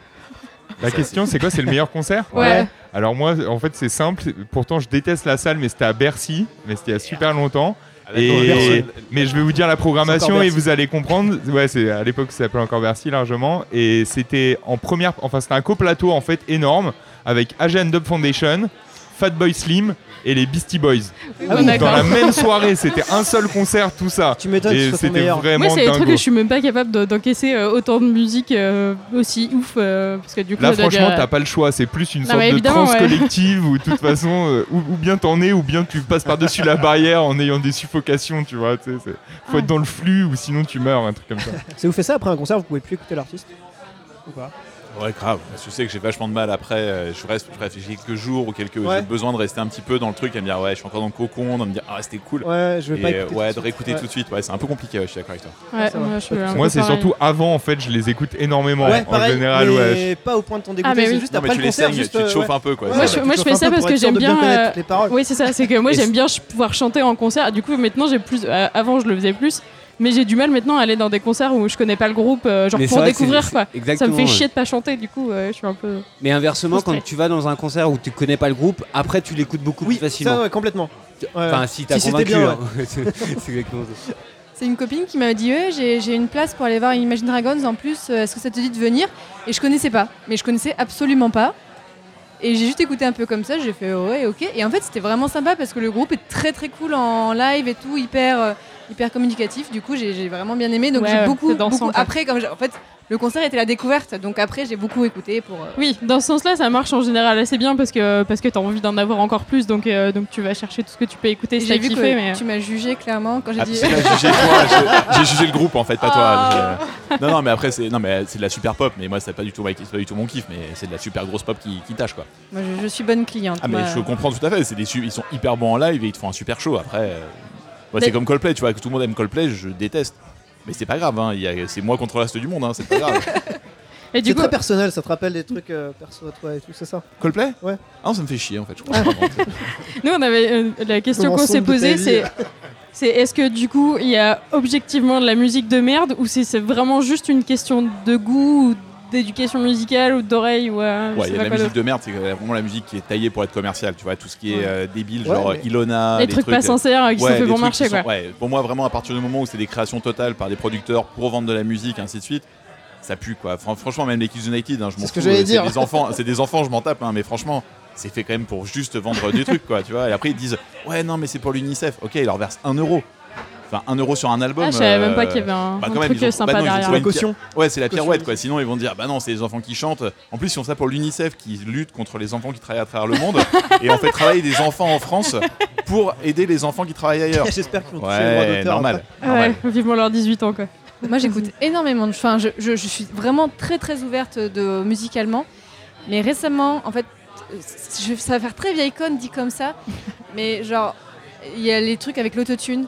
La question, c'est quoi C'est le meilleur concert Ouais. Alors moi, en fait, c'est simple. Pourtant, je déteste la salle, mais c'était à Bercy. Mais c'était il y a super longtemps. Ah, Et... Mais je vais vous dire la programmation et vous allez comprendre. Ouais, c'est à l'époque ça s'appelait encore Bercy largement. Et c'était en première, enfin c'était un coplateau en fait énorme avec Agent Dub Foundation, Fatboy Slim et les Beastie Boys. Ah oui, Dans la même soirée, c'était un seul concert, tout ça. Tu m'étonnes que c'était vraiment Moi, c'est des trucs que je suis même pas capable de- d'encaisser euh, autant de musique euh, aussi ouf. euh, parce que du coup, Là, ça franchement, t'as pas le choix. C'est plus une Non, sorte de évidemment, transe ouais. collective où, de toute façon, euh, ou, ou bien t'en es, ou bien tu passes par-dessus la barrière en ayant des suffocations, tu vois. Faut Ouais. être dans le flux ou sinon tu meurs, un truc comme ça. Si vous faites ça après un concert, vous pouvez plus écouter l'artiste? Ou pas? Ouais, grave. Parce que Je sais que j'ai vachement de mal après. euh, Je reste, je réfléchis quelques jours ou quelques. Ouais. J'ai besoin de rester un petit peu dans le truc et me dire, ouais, je suis encore dans le cocon, de me dire, ah, c'était cool. Ouais, je vais pas Et, euh, écouter. ouais, tout de réécouter tout de suite. Ouais, c'est un peu compliqué, ouais, je suis d'accord avec toi. Ouais, ça va. moi, je suis Moi, c'est surtout avant, en fait, je les écoute énormément. Ouais, en pareil, général, mais ouais. pas au point de t'en dégoûter, Ah, mais c'est juste Non, mais après tu le les concert, saignes, juste, tu te euh, chauffes ouais. un peu, quoi. Ouais, Moi, je- fais ça parce que j'aime bien, connaître euh, toutes les paroles. Oui, c'est ça. C'est que moi, j'aime bien pouvoir chanter en concert. Du coup, maintenant, j'ai plus. euh, avant, je le faisais plus. Mais j'ai du mal maintenant à aller dans des concerts où je connais pas le groupe, euh, genre Mais pour découvrir quoi. Ça me fait ouais. chier de pas chanter, du coup, euh, je suis un peu. Mais inversement, Frustré. quand tu vas dans un concert où tu connais pas le groupe, après tu l'écoutes beaucoup Oui, plus facilement. ça, ouais, complètement. Enfin, si t'as Si c'était convaincu. bien, hein. c'est c'est exactement ça. C'est une copine qui m'a dit j'ai une place pour aller voir Imagine Dragons en plus, euh, est-ce que ça te dit de venir? Et je connaissais pas, mais je connaissais absolument pas. Et j'ai juste écouté un peu comme ça, j'ai fait ouais, ok. Et en fait, c'était vraiment sympa parce que le groupe est très très cool en live et tout, hyper, euh, hyper communicatif. Du coup, j'ai vraiment bien aimé. Donc Ouais, j'ai beaucoup, c'est dansant, beaucoup-. Après, comme j'ai- en fait, le concert était la découverte, donc après, j'ai beaucoup écouté pour. euh, Oui, dans ce sens-là, ça marche en général assez bien parce que parce que t'as envie d'en avoir encore plus, donc euh, donc tu vas chercher tout ce que tu peux écouter. si J'ai vu kiffé, que mais tu m'as jugé clairement quand j'ai Ah, dit. j'ai jugé le groupe en fait, pas toi. Ah. Non, non, mais après, c'est non, mais c'est de la super pop, mais moi, c'est pas du tout, c'est pas du tout mon kiff, mais c'est de la super grosse pop qui, qui tâche quoi. Moi, je, je suis bonne cliente. Ah, mais moi. je comprends tout à fait, c'est des ils sont hyper bons en live et ils te font un super show. Après, euh, moi, c'est comme Coldplay, tu vois, que tout le monde aime Coldplay, je déteste. Mais c'est pas grave, hein, il y a- c'est moi contre le reste du monde, hein, c'est pas grave. Et du C'est coup, très personnel, ça te rappelle des trucs euh, perso à toi et tout, c'est ça? Coldplay? Ouais. Ah non, ça me fait chier en fait, je crois. vraiment. nous on avait euh, la question Comment qu'on s'est posée, c'est c'est est-ce que du coup il y a objectivement de la musique de merde ou c'est c'est vraiment juste une question de goût ou d'éducation musicale ou d'oreille ou euh, Ouais, il y a de la quoi musique de merde, c'est vraiment la musique qui est taillée pour être commerciale, tu vois, tout ce qui est Ouais. euh, débile, Ouais, genre mais- Ilona, Les trucs pas sincères euh, qui Ouais, sont faits pour marcher quoi. sont- ouais, pour moi, vraiment, à partir du moment où c'est des créations totales par des producteurs pour vendre de la musique, ainsi de suite, ça pue quoi. Fran- franchement, même les Kids United, hein, je m'en C'est fous, euh, dire. des enfants, c'est des enfants, je m'en tape, hein, mais franchement, c'est fait quand même pour juste vendre des trucs quoi, tu vois. Et après ils disent, ouais, non, mais c'est pour l'UNICEF. Ok, ils leur versent 1 euro. Enfin, 1 euro sur un album. Ah, je savais même euh, pas qu'il y avait un, bah, un truc ont- sympa bah non, derrière. La caution. Ouais, c'est la Caution pirouette quoi. Sinon, ils vont dire bah non, c'est les enfants qui chantent. En plus, ils font ça pour l'UNICEF qui lutte contre les enfants qui travaillent à travers le monde et en fait travailler des enfants en France pour aider les enfants qui travaillent ailleurs. J'espère qu'ils vont toucher les droits Ouais, d'auteur. normal. Ouais, normal. vivement leurs 18 ans quoi. Moi, j'écoute énormément de. Enfin, je, je- je suis vraiment très très ouverte de musicalement. Mais récemment, en fait, euh, je- ça va faire très vieille conne dit comme ça. mais genre, il y a les trucs avec l'autotune.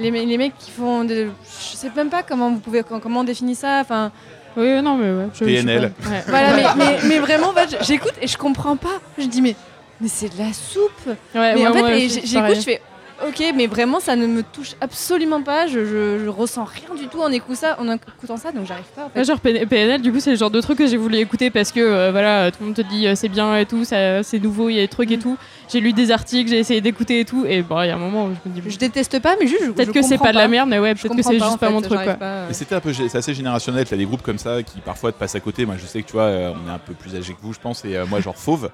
Les, me- les mecs qui font. des- je sais même pas comment vous pouvez comment on définit ça. Enfin, Oui, non, mais ouais. je- je PNL. pas- ouais. voilà. mais, mais, mais vraiment, en fait, j'écoute et je comprends pas. Je dis mais mais c'est de la soupe. Ouais, mais ouais, en fait, je- j'écoute, je fais. Ok, mais vraiment, ça ne me touche absolument pas. Je, je, je ressens rien du tout en écoutant ça, en écoutant ça donc j'arrive pas. En fait. Ouais, genre PN- PNL, du coup, c'est le genre de truc que j'ai voulu écouter parce que euh, voilà, tout le monde te dit euh, c'est bien et tout, ça- c'est nouveau, il y a des trucs et Mm. tout. J'ai lu des articles, j'ai essayé d'écouter et tout, et bon, il y a un moment où je me dis Je déteste pas, mais juste. peut-être que c'est pas de la merde, mais ouais, peut-être que c'est juste pas fait, mon truc quoi. pas, euh. Et c'était un peu, c'est assez générationnel. T'as des groupes comme ça qui parfois te passent à côté. Moi, je sais que tu vois, on est un peu plus âgé que vous, je pense. Et euh, moi, genre Fauve,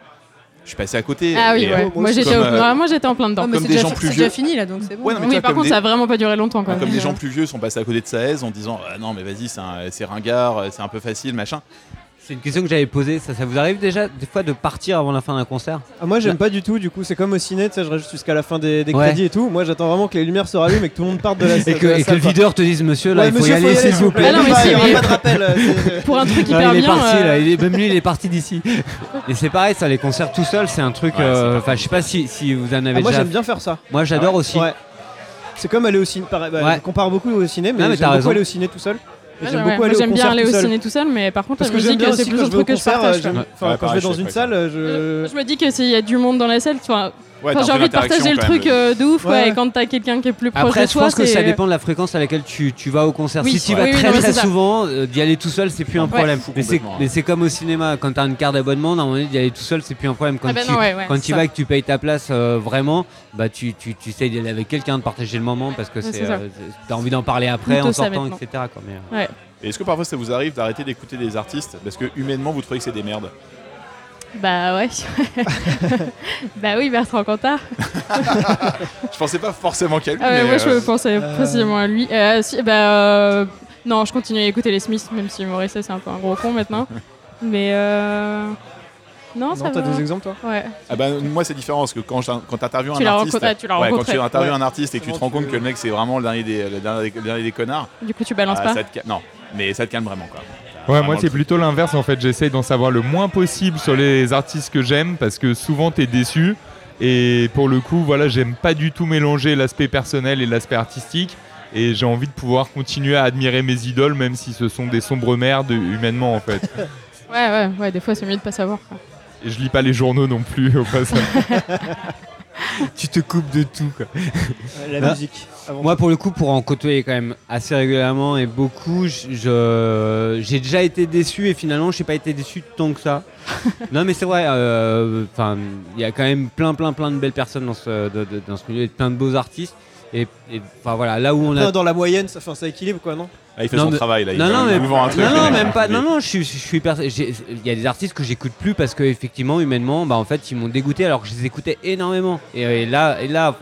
je suis passé à côté. Ah oui, Et, euh, ouais. moi j'étais euh, vraiment, j'étais en plein dedans. Oh, mais comme c'est des déjà- gens plus C'est déjà vieux. fini là, donc c'est bon. Ouais, non, mais oui, toi, par comme contre, des- ça a vraiment pas duré longtemps quoi. Comme des gens plus vieux sont passés à côté de Saez en disant ah non mais vas-y c'est un- ringard, euh, c'est un peu facile machin. C'est une question que j'avais posée. Ça, ça vous arrive déjà des fois de partir avant la fin d'un concert Ah, moi j'aime pas du tout, du coup c'est comme au ciné, tu sais, je reste jusqu'à la fin des, des Ouais. crédits et tout. Moi j'attends vraiment que les lumières se rallument et que tout le monde parte de la, Et de que, et que salle, le quoi. videur te dise monsieur là Ouais, il faut monsieur, y aller s'il vous plaît. Ah non, mais il y aura mais- pas de rappel. euh, c'est- Pour un truc Non, hyper il est bien. parti euh, là, il est, même lui il est parti d'ici. Et c'est pareil ça, les concerts tout seul c'est un truc. Ouais, c'est euh, Enfin je sais pas si, si vous en avez Ah, moi déjà. j'aime bien faire ça. Moi j'adore aussi. Ouais. C'est comme aller au ciné. pareil, bah, Ouais. Je compare beaucoup au ciné, mais, Non, mais j'aime beaucoup raison. aller au ciné tout seul. J'aime ouais. beaucoup aller J'aime bien aller au ciné tout seul, mais par contre, Parce la musique, c'est plus au truc que je partage. euh, quand je pareil, vais dans une salle, je. Je me dis que s'il y a du monde dans la salle, Ouais, Enfin, t'as j'ai envie de partager le truc euh, de ouf, quoi, Ouais. et quand t'as quelqu'un qui est plus proche Après, de je toi, pense que ça dépend de la fréquence à laquelle tu, tu vas au concert. Oui, si tu vas Oui, oui, très non, très souvent, euh, d'y aller tout seul, c'est plus un Ouais. problème. Mais c'est complètement, mais c'est comme au cinéma, quand t'as une carte d'abonnement, normalement d'y aller tout seul, c'est plus un problème. Quand Ah bah tu, non, ouais, ouais, quand c'est tu ça. vas et que tu payes ta place euh, vraiment, bah tu, tu, tu essayes d'y aller avec quelqu'un, de partager le moment parce que euh, t'as envie d'en parler après, en sortant, etc. est-ce que parfois ça vous arrive d'arrêter d'écouter des artistes parce que humainement vous trouvez que c'est des merdes? Bah ouais. bah oui, Bertrand Cantat. Je pensais pas forcément qu'à lui. Ah ouais, mais, moi je euh, pensais précisément à lui. Euh, si, bah euh, non, je continue à écouter les Smiths, même si Morrissey c'est un peu un gros con maintenant. Mais euh... non, ça Non, t'as va. des exemples toi? Ouais. Ah bah, moi c'est différent parce que quand quand t'interviews un artiste, tu ouais, quand tu interviews Ouais. un artiste et que tu te rends tu- compte que le mec c'est vraiment le dernier des, le dernier, le dernier des connards, Du coup, tu balances pas. ça te ca- non, mais ça te calme vraiment quoi. Ouais, moi c'est plutôt l'inverse en fait. J'essaye d'en savoir le moins possible sur les artistes que j'aime parce que souvent t'es déçu. Et pour le coup, voilà, j'aime pas du tout mélanger l'aspect personnel et l'aspect artistique. Et j'ai envie de pouvoir continuer à admirer mes idoles, même si ce sont des sombres merdes humainement en fait. Ouais, ouais, ouais, des fois c'est mieux de pas savoir. quoi. Et je lis pas les journaux non plus au passage. tu te coupes de tout. Quoi. La Ah. musique. avant Moi, pour le coup, pour en côtoyer quand même assez régulièrement et beaucoup, je- j'ai déjà été déçu et finalement, je n'ai pas été déçu tant que ça. non, mais c'est vrai. euh, il y a quand même plein, plein, plein de belles personnes dans ce, de- de- dans ce milieu, et plein de beaux artistes. Et, et, enfin voilà, là où on a Dans la moyenne, ça, fait ça équilibre quoi, non? Ah, il fait Non, son travail là. il non, va- non, il mais, un truc, non, non, même pas. Il- Non, non, je suis, je suis Il y a des artistes que j'écoute plus parce que effectivement, humainement, bah en fait, ils m'ont dégoûté alors que je les écoutais énormément. Et, et là, et là,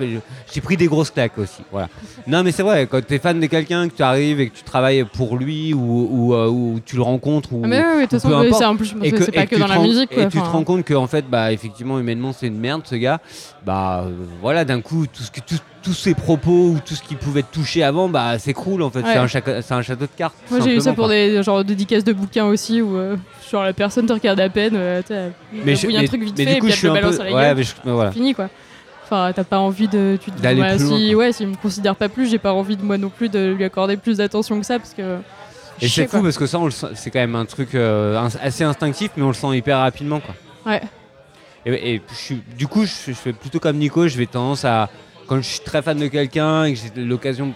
j'ai pris des grosses claques aussi. Voilà. Non, mais c'est vrai. Quand tu es fan de quelqu'un, que tu arrives et que tu travailles pour lui ou, ou, euh, ou tu le rencontres ou Ah, mais ouais, de toute importe. c'est en plus, c'est pas que dans la musique. et quoi, tu te enfin. rends compte que en fait, bah effectivement, humainement, c'est une merde ce gars. Bah euh, voilà, d'un coup, tout ce que tout- tous ses propos ou tout ce qui pouvait te toucher avant, bah s'écroule en fait. Ouais. C'est un, c'est un château de cartes. Moi j'ai eu ça pour quoi. des genre dédicaces de bouquins aussi où euh, genre la personne te regarde à peine, euh, Mais je- y a un truc vite mais fait du et coup, puis je elle te suis le un balance peu. à la Ouais, gueule. mais je- mais voilà. fini quoi. Enfin, t'as pas envie de. Tu te dis, D'aller bah, plus loin, si, ouais, s'il me considère pas plus, j'ai pas envie de moi non plus de lui accorder plus d'attention que ça parce que. Et c'est fou parce que ça, on le sent- c'est quand même un truc euh, assez instinctif, mais on le sent hyper rapidement. Quoi. Ouais. Et, et je suis- du coup, je, je fais plutôt comme Nico, je vais tendance à, quand je suis très fan de quelqu'un et que j'ai l'occasion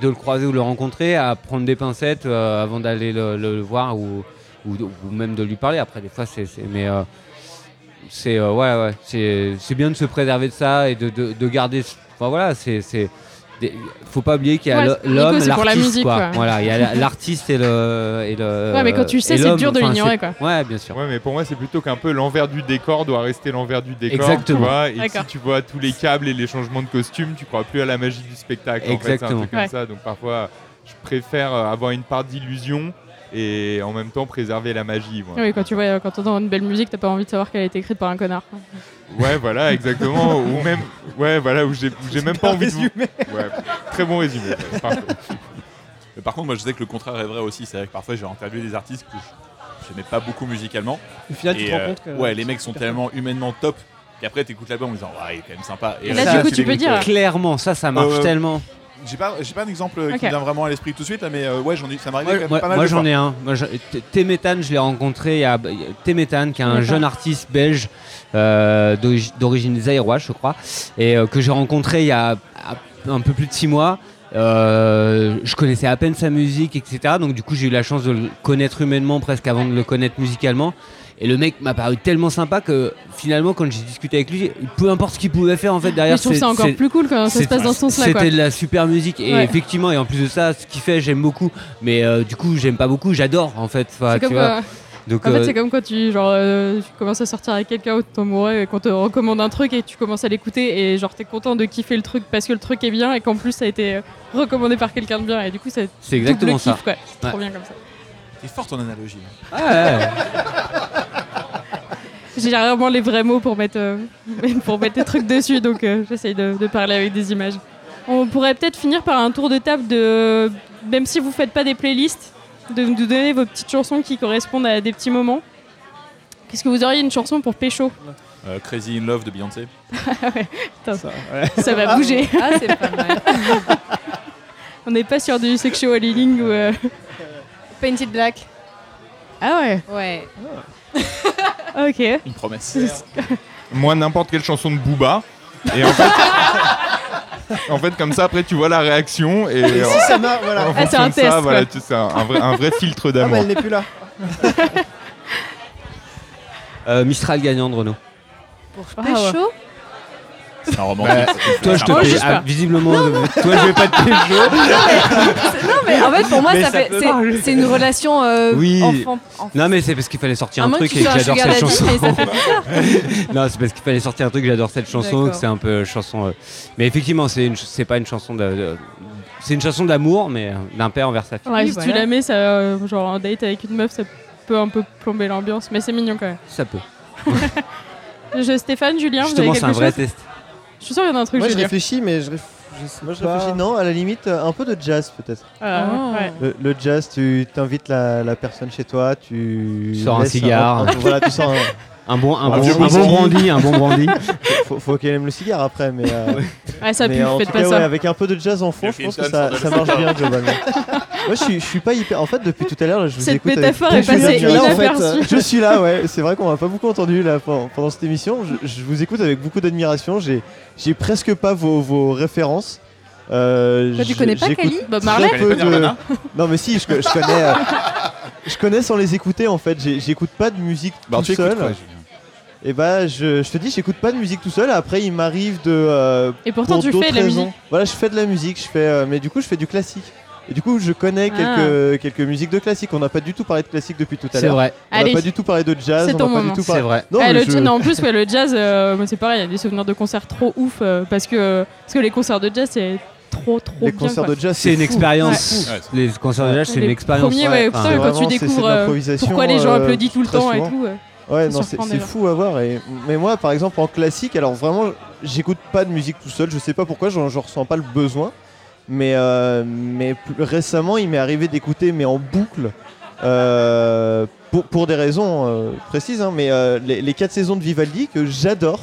de le croiser ou le rencontrer, à prendre des pincettes euh, avant d'aller le, voir ou, même de lui parler. Après, des fois, c'est. Mais euh, c'est. euh, ouais, bien de se préserver de ça et de, de, de garder. Enfin, voilà, c'est. Des- faut pas oublier qu'il y a Ouais, l'homme, la l'artiste, musique, quoi. quoi. Voilà, il y a la- l'artiste et le, et le. Ouais, mais quand tu le sais, c'est dur de Enfin, l'ignorer, quoi. Ouais, bien sûr. Ouais, mais pour moi, c'est plutôt qu'un peu l'envers du décor doit rester l'envers du décor. Exactement. Tu vois, et D'accord. si tu vois tous les câbles et les changements de costume, tu crois plus à la magie du spectacle. En fait, c'est un Exactement. truc comme Ouais. ça. Donc parfois, je préfère avoir une part d'illusion et en même temps préserver la magie. moi. Oui, quand tu vois, quand entends une belle musique, t'as pas envie de savoir qu'elle a été écrite par un connard. Ouais, voilà, exactement. ou même, ouais, voilà, où j'ai même pas envie de vous. Ouais, très bon résumé. ouais, parfait. Mais par contre, moi je sais que le contraire est vrai aussi. C'est vrai que parfois j'ai interviewé des artistes que je n'aimais pas beaucoup musicalement. Au final, tu Et, te rends euh, compte que. ouais, les mecs sont tellement humainement top. Et après, t'écoutes l'album en disant, ouais, il est quand même sympa. Et là, Ça, du coup, tu tu peux dire. euh, Clairement, ça, ça marche Euh, tellement. J'ai pas, j'ai pas un exemple euh, Ok. qui me vient vraiment à l'esprit tout de suite mais euh, ouais, j'en ai, ça m'arrive Moi, quand même moi- pas mal moi, de j'en fois. ai un. Téméthane, je l'ai rencontré. Il y a Téméthane, qui est un jeune artiste belge euh, d'origi- d'origine zaïroise, je crois, et euh, que j'ai rencontré il y a un peu plus de six mois. Euh, je connaissais à peine sa musique, etc. Donc du coup, j'ai eu la chance de le connaître humainement presque avant de le connaître musicalement. Et le mec m'a paru tellement sympa que finalement, quand j'ai discuté avec lui, peu importe ce qu'il pouvait faire en fait Mais derrière, je trouve c'est- ça encore plus cool quand ça se passe dans ce sens-là. C'était de la super musique et Ouais. effectivement et en plus de ça, ce qu'il fait j'aime beaucoup, mais euh, du coup j'aime pas beaucoup, j'adore en fait. Enfin, C'est tu comme, vois. Donc En fait, euh, c'est comme quand tu, genre, euh, tu commences à sortir avec quelqu'un ou ton amoureux et qu'on te recommande un truc et tu commences à l'écouter et genre t'es content de kiffer le truc parce que le truc est bien et qu'en plus ça a été recommandé par quelqu'un de bien et du coup c'est c'est exactement ça. kiff quoi. C'est trop bien comme ça. C'est fort ton analogie. Ouais, ouais. J'ai rarement les vrais mots pour mettre, euh, pour mettre des trucs dessus donc euh, j'essaye de, de parler avec des images. On pourrait peut-être finir par un tour de table de, même si vous faites pas des playlists, de nous donner vos petites chansons qui correspondent à des petits moments. Qu'est-ce que vous auriez une chanson pour pécho? Euh, Crazy in Love de Beyoncé. Ça, ouais. Ça va bouger. Ah, c'est pas mal. On n'est pas sur du sexual healing ou. Painted Black. Ah ouais, Ouais. ok. Une promesse. Moi, n'importe quelle chanson de Booba. Et en fait, en fait, comme ça, après, tu vois la réaction et Et si ça marche, voilà. en Ah, c'est fonction un de ça, test, voilà, quoi. tu- c'est un, un vrai, un vrai filtre Ah, bah d'amour. elle n'est plus là. Euh, Mistral gagnant de Renault. Pour Ah ouais. pécho? C'est un roman. Toi je te paye- visiblement toi je vais pas te pécho. Non, mais en fait, pour moi, Mais ça ça fait, peut c'est, une relation euh, Oui. enfant. enfant. Non mais c'est parce qu'il fallait sortir un que truc et que j'adore cette chanson. non, c'est parce qu'il fallait sortir un truc, j'adore cette chanson, que c'est un peu chanson. euh, Mais effectivement, c'est c'est pas une chanson de, de- c'est une chanson d'amour, mais euh, d'un père envers sa fille. Ouais, si tu la mets, ça, euh, genre un date avec une meuf, ça peut un peu plomber l'ambiance, mais c'est mignon quand même. Ça peut. Je, Stéphane, Julien, vous avez Justement, quelque c'est un vrai chose? test. Je suis sûr qu'il y en a un truc, Moi, je réfléchis, mais je, réf- je sais Moi, je réfléchis, non, à la limite, euh, un peu de jazz peut-être. Oh. ouais. Le, le jazz, tu t'invites la, la personne chez toi, tu. Tu sors un cigare. un- voilà, tu sors un- Un bon, un Un bon, un bon brandy, un bon brandy. faut, faut qu'elle aime le cigare après, mais. euh, Ouais, ça mais pue, en faites tout pas cas, ça. ouais, avec un peu de jazz en fond, je pense que Clinton ça, ça marche bien globalement. Moi, je suis, je suis pas hyper. En fait, depuis tout à l'heure, là, je vous Cette écoute. avec métaphore est passée d'intérêt. là, en fait, inaperçue. Je suis là, ouais. C'est vrai qu'on m'a pas beaucoup entendu là pendant, pendant cette émission. Je, je vous écoute avec beaucoup d'admiration. J'ai, j'ai presque pas vos, vos références. Euh, Toi, tu je- connais pas j'écoute Kali Bob Marley peu de- Nirvana Non, mais si, je, je connais. euh, je connais sans les écouter en fait. J'ai- J'écoute pas de musique Bah, tout seul. Et bah, je, je te dis, j'écoute pas de musique tout seul. Après, il m'arrive de. euh, Et pourtant, pour tu fais d'autres de la raisons. musique. Voilà, je fais de la musique, je fais, euh, mais du coup, je fais du classique. Et du coup, je connais Ah. quelques, quelques musiques de classique. On n'a pas du tout parlé de classique depuis tout à C'est l'heure. vrai, On n'a pas du tout parlé de jazz. C'est on ton n'a pas moment. du tout c'est vrai. Non, Ah, mais le je- non, en plus, ouais, le jazz, euh, moi, c'est pareil, il y a des souvenirs de concerts trop ouf euh, parce, que, parce que les concerts de jazz, c'est trop, trop les bien. concerts quoi. de jazz, C'est une fou. expérience. Ouais. Les concerts de jazz, c'est une expérience. premiers, ouais, Enfin, putain, c'est quand vraiment- tu c'est- c'est de découvres euh, l'improvisation, pourquoi les gens euh, applaudissent tout le temps et tout. Ouais, non, c'est fou à voir. Et... Mais moi, par exemple, en classique, alors vraiment, j'écoute pas de musique tout seul. Je sais pas pourquoi, j'en ressens pas le besoin. Mais, euh, mais plus récemment, il m'est arrivé d'écouter, mais en boucle, euh, pour, pour des raisons euh, précises, hein, mais les, les 4 saisons de Vivaldi que j'adore.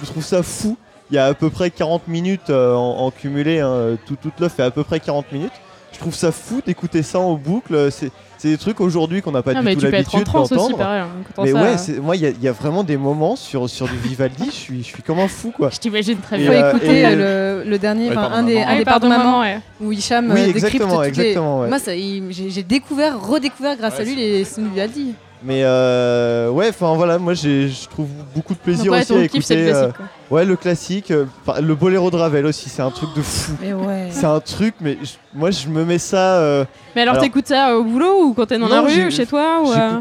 Je trouve ça fou. Il y a à peu près 40 minutes en, en cumulé. hein, tout, toute l'œuvre fait à peu près 40 minutes. Je je trouve ça fou d'écouter ça en boucle. C'est c'est des trucs aujourd'hui qu'on n'a pas Ah, du tout l'habitude d'entendre. écoutant Mais ça. ouais, c'est- moi, il y, a- il y a vraiment des moments sur, sur du Vivaldi, je suis, je suis comme un fou, quoi. Je t'imagine très bien. euh, écouter et- euh, le, le dernier, Ouais, pardon, un des, un Ah, des pardon, maman, maman, ouais. où Hicham Oui, euh, décrypte exactement, toutes les- exactement, ouais. Moi, ça, il- j'ai j'ai découvert, redécouvert grâce à lui les sons de Vivaldi. Mais euh, ouais, enfin voilà, moi je trouve beaucoup de plaisir Donc, ouais, aussi à le écouter. euh, classique. quoi. ouais, le classique, euh, le boléro de Ravel aussi, c'est un truc de fou. Mais ouais. C'est un truc, mais moi je me mets ça. euh, Mais alors, Alors- t'écoutes ça au boulot ou quand t'es dans Non, la rue chez toi ou, euh,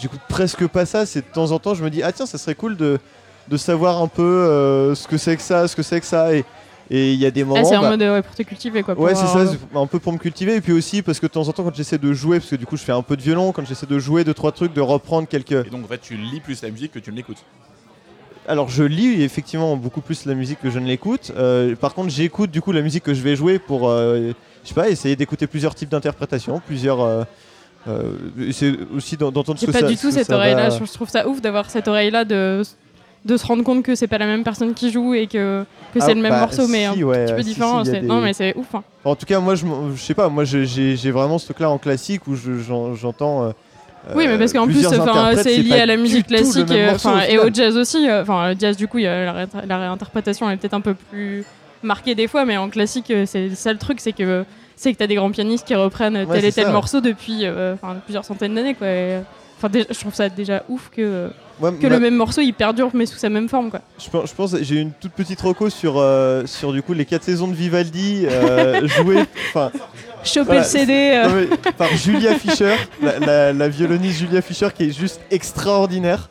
J'écoute presque pas ça. C'est de temps en temps, je me dis, ah tiens, ça serait cool de, de savoir un peu euh, ce que c'est que ça, ce que c'est que ça. Et et il y a des moments. Ah, c'est en bah, mode euh, ouais, pour te cultiver quoi. pour Ouais, c'est ça, avoir- c'est un peu pour me cultiver. Et puis aussi, parce que de temps en temps, quand j'essaie de jouer, parce que du coup, je fais un peu de violon, quand j'essaie de jouer deux, trois trucs, de reprendre quelques. Et donc en fait, tu lis plus la musique que tu ne l'écoutes. Alors, je lis effectivement beaucoup plus la musique que je ne l'écoute. Euh, par contre, j'écoute du coup la musique que je vais jouer pour, euh, je sais pas, essayer d'écouter plusieurs types d'interprétations, plusieurs. euh, euh, c'est aussi d'en- d'entendre ce J'ai que pas ça du tout ce cette oreille-là. va- Je trouve ça ouf d'avoir cette oreille-là de de se rendre compte que c'est pas la même personne qui joue et que, que Ah, c'est le même bah, morceau mais un ouais, petit peu si, différent. si, des- Non mais c'est ouf. hein. En tout cas, moi, je, sais pas, moi, j'ai vraiment ce truc-là en classique où je- j'en- j'entends. euh, Oui, mais parce qu'en plus, c'est lié à la musique classique euh, morceau, enfin, au et au jazz aussi. euh, Enfin, le jazz, du coup, y a la, ré- la réinterprétation est peut-être un peu plus marquée des fois, mais en classique, c'est ça le truc, c'est que c'est que t'as des grands pianistes qui reprennent Ouais, tel et tel ça. morceau depuis euh, plusieurs centaines d'années, quoi. Enfin, je trouve ça déjà ouf que, Moi, que ma- le même morceau il perdure mais sous sa même forme, quoi. Je pense, je pense j'ai une toute petite reco sur, euh, sur du coup les 4 saisons de Vivaldi euh, jouées enfin, Choper Voilà, le CD. euh, non, mais par Julia Fischer, la, la- la violoniste Julia Fischer qui est juste extraordinaire.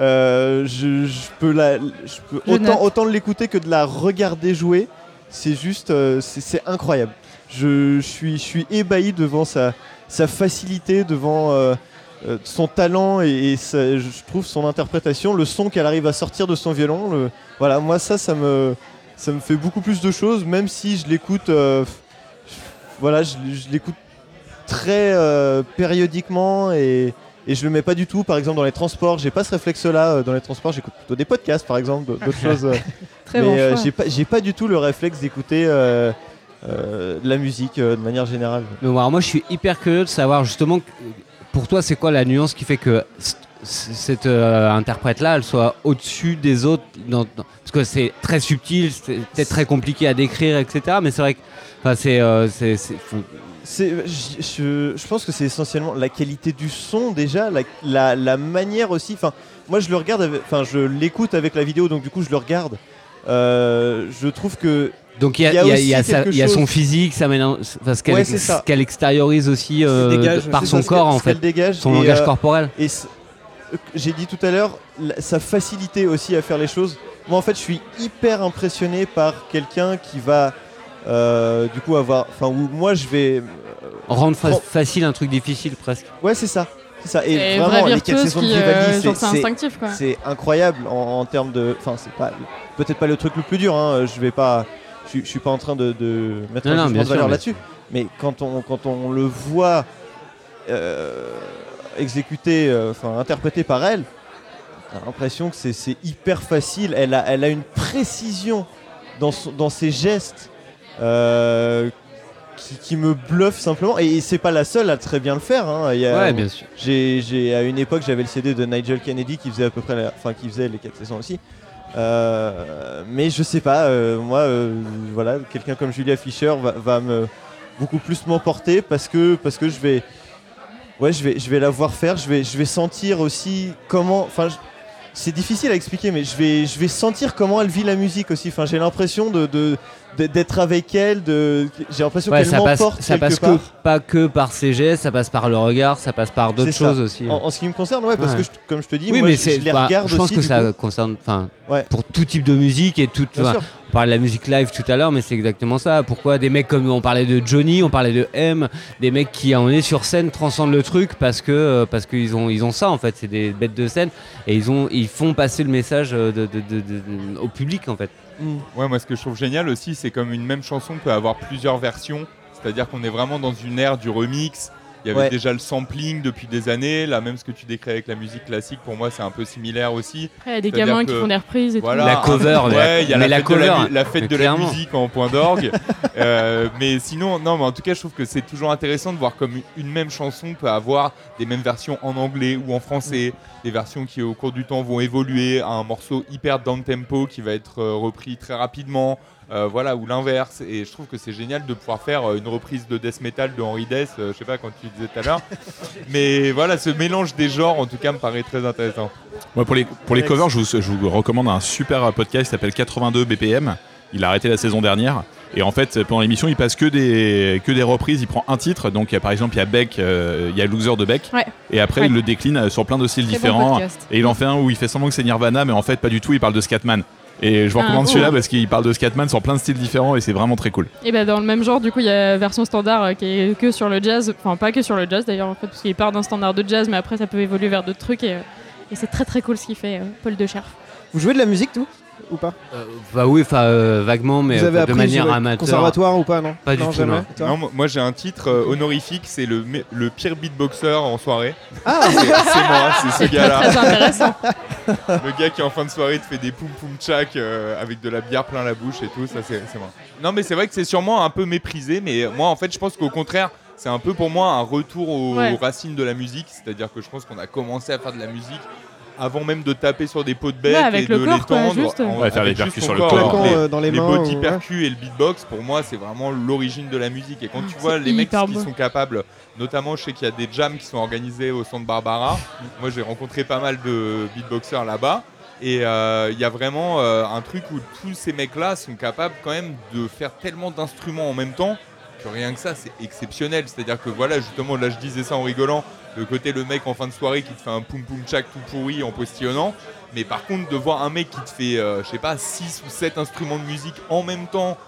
Euh, je, je peux, la, je peux Je autant, autant l'écouter que de la regarder jouer. C'est juste, euh, c'est incroyable. Je, je suis, je suis ébahi devant sa, sa facilité, devant euh, son talent et, et sa- je trouve son interprétation, le son qu'elle arrive à sortir de son violon. le- voilà, moi ça, ça me, ça me fait beaucoup plus de choses, même si je l'écoute. euh, voilà, je, je l'écoute très euh, périodiquement et, et je le mets pas du tout. Par exemple, dans les transports, j'ai pas ce réflexe-là. Dans les transports, j'écoute plutôt des podcasts, par exemple, d'autres choses. Très mais bon euh, j'ai pas, j'ai pas du tout le réflexe d'écouter euh, euh, de la musique euh, de manière générale. Mais alors moi je suis hyper curieux de savoir justement pour toi c'est quoi la nuance qui fait que cette euh, interprète là elle soit au-dessus des autres parce que c'est très subtil, c'est peut-être très compliqué à décrire etc. Mais c'est vrai que c'est euh, c'est- je, pense que c'est essentiellement la qualité du son déjà, la, la- la manière aussi. Enfin, moi je le regarde, enfin je l'écoute avec la vidéo, donc du coup je le regarde. Euh, je trouve que donc il y a, Il y a il y a- aussi il y a sa- quelque il y a son physique, ça mélange- parce qu'elle Ouais, c'est ça. ce qu'elle extériorise aussi euh, dégage, par son ça, corps en ce qu'elle fait, dégage son et, langage euh, corporel. Et euh, j'ai dit tout à l'heure, sa facilité aussi à faire les choses. Moi, en fait, je suis hyper impressionné par quelqu'un qui va, euh, du coup, avoir. Enfin, où moi, je vais. Rendre fa- facile un truc difficile presque. Ouais, c'est ça. C'est ça. Et Et vraiment, les quatre virtuose saisons de qui, Vivaldi, euh, c'est- genre, c'est c'est instinctif, quoi. c'est incroyable en, en termes de. Enfin, c'est pas peut-être pas le truc le plus dur. Hein, je vais pas. Je, suis- je suis pas en train de, de mettre Non, un non, jugement bien de valeur mais- là-dessus. Mais quand on quand on le voit euh, exécuté, euh, enfin interprété par elle, t'as l'impression que c'est- hyper facile. Elle a elle a une précision dans son- dans ses gestes. euh, qui, qui me bluffe simplement et c'est pas la seule à très bien le faire hein. Il y a- Ouais bien sûr. j'ai, j'ai- à une époque, j'avais le CD de Nigel Kennedy qui faisait à peu près, enfin qui faisait les quatre saisons aussi. Euh, mais je sais pas, euh, moi, euh, voilà, quelqu'un comme Julia Fischer va, beaucoup plus m'emporter parce que parce que je vais, ouais, je vais je vais la voir faire, je vais je vais sentir aussi comment, enfin. c'est difficile à expliquer, mais je vais, je vais sentir comment elle vit la musique aussi. Enfin, j'ai l'impression de- d'être avec elle. De, j'ai l'impression Ouais, qu'elle ça passe, m'emporte ça quelque passe part. que, pas que par ses gestes, ça passe par le regard, ça passe par d'autres choses aussi. En, en ce qui me concerne, ouais, parce Ouais. que je- comme je te dis, oui, moi, mais je, les bah, regarde je pense aussi. que ça coup. concerne, enfin, Ouais. pour tout type de musique et tout. Bien enfin, sûr. on parlait de la musique live tout à l'heure, mais c'est exactement ça. Pourquoi des mecs comme on parlait de Johnny, on parlait de M, des mecs qui en est sur scène transcendent le truc parce que euh, parce qu'ils ont ils ont ça en fait, c'est des bêtes de scène et ils ont ils font passer le message euh, de- de- au public en fait. Mm. Ouais, moi ce que je trouve génial aussi, c'est comme une même chanson peut avoir plusieurs versions. C'est-à-dire qu'on est vraiment dans une ère du remix Il y avait Ouais. déjà le sampling depuis des années. Là, même ce que tu décris avec la musique classique, pour moi, c'est un peu similaire aussi. Après, il y a des gamins qui font des reprises et Voilà, La cover, un- mais- ouais, il y a mais la, la fête, de la, cover, la fête de la musique en point d'orgue. Euh, mais sinon, non, mais en tout cas, je trouve que c'est toujours intéressant de voir comme une même chanson peut avoir des mêmes versions en anglais ou en français, des versions qui au cours du temps vont évoluer à un morceau hyper down tempo qui va être euh, repris très rapidement. Euh, voilà, ou l'inverse, et je trouve que c'est génial de pouvoir faire euh, une reprise de death metal de Henry Death, euh, je sais pas quand tu disais tout à l'heure, mais voilà, ce mélange des genres en tout cas me paraît très intéressant. Moi, pour les, pour les covers, je vous, je vous recommande un super podcast qui s'appelle 82 BPM. Il a arrêté la saison dernière. Et en fait, pendant l'émission, il passe que des, que des reprises. Il prend un titre. Donc, il y a, par exemple, il y a Beck, euh, il y a Loser de Beck. Ouais. Et après, Ouais. il le décline euh, sur plein de styles bon différents. et il en fait un où il fait semblant que c'est Nirvana, mais en fait, pas du tout. Il parle de Scatman. Et je vous Ah, recommande oh. celui-là parce qu'il parle de Scatman sur plein de styles différents et c'est vraiment très cool. Et ben dans le même genre, du coup, il y a version standard euh, qui est que sur le jazz, enfin pas que sur le jazz d'ailleurs, en fait, parce qu'il part d'un standard de jazz, mais après ça peut évoluer vers d'autres trucs et, euh, et c'est très très cool ce qu'il fait, euh, Paul de Scherf. Vous jouez de la musique, tout? Ou pas Euh, bah oui, enfin euh, vaguement, mais Vous avez euh, de appris manière amateur. conservatoire ou pas, non Pas du tout, jamais. non. Non, moi- j'ai un titre euh, honorifique, c'est le, me- le pire beatboxer en soirée. Ah, C'est moi, c'est ce gars-là. Très intéressant. Le gars qui en fin de soirée te fait des poum poum tchak euh, avec de la bière plein la bouche et tout, ça c'est c'est moi. Non mais c'est vrai que c'est sûrement un peu méprisé, mais moi en fait je pense qu'au contraire c'est un peu pour moi un retour aux Ouais. racines de la musique, c'est-à-dire que je pense qu'on a commencé à faire de la musique avant même de taper sur des pots de Ouais, avec et le de corps, quoi, l'étendre. juste. en- Ouais, faire les juste percus sur le corps, corps. les- dans les, les mains. body ou- percus et le beatbox, pour moi, c'est vraiment l'origine de la musique. Et quand tu C'est vois les mecs qui sont capables, notamment, je sais qu'il y a des jams qui sont organisés au centre Barbara. Moi, j'ai rencontré pas mal de beatboxers là-bas. Et euh, il y a vraiment euh, un truc où tous ces mecs-là sont capables quand même de faire tellement d'instruments en même temps rien que ça, c'est exceptionnel. C'est-à-dire que voilà, justement, là, je disais ça en rigolant. Le côté le mec en fin de soirée qui te fait un poum poum tchak tout pourri en postillonnant. Mais par contre, de voir un mec qui te fait, euh, je sais pas, 6 ou 7 instruments de musique en même temps,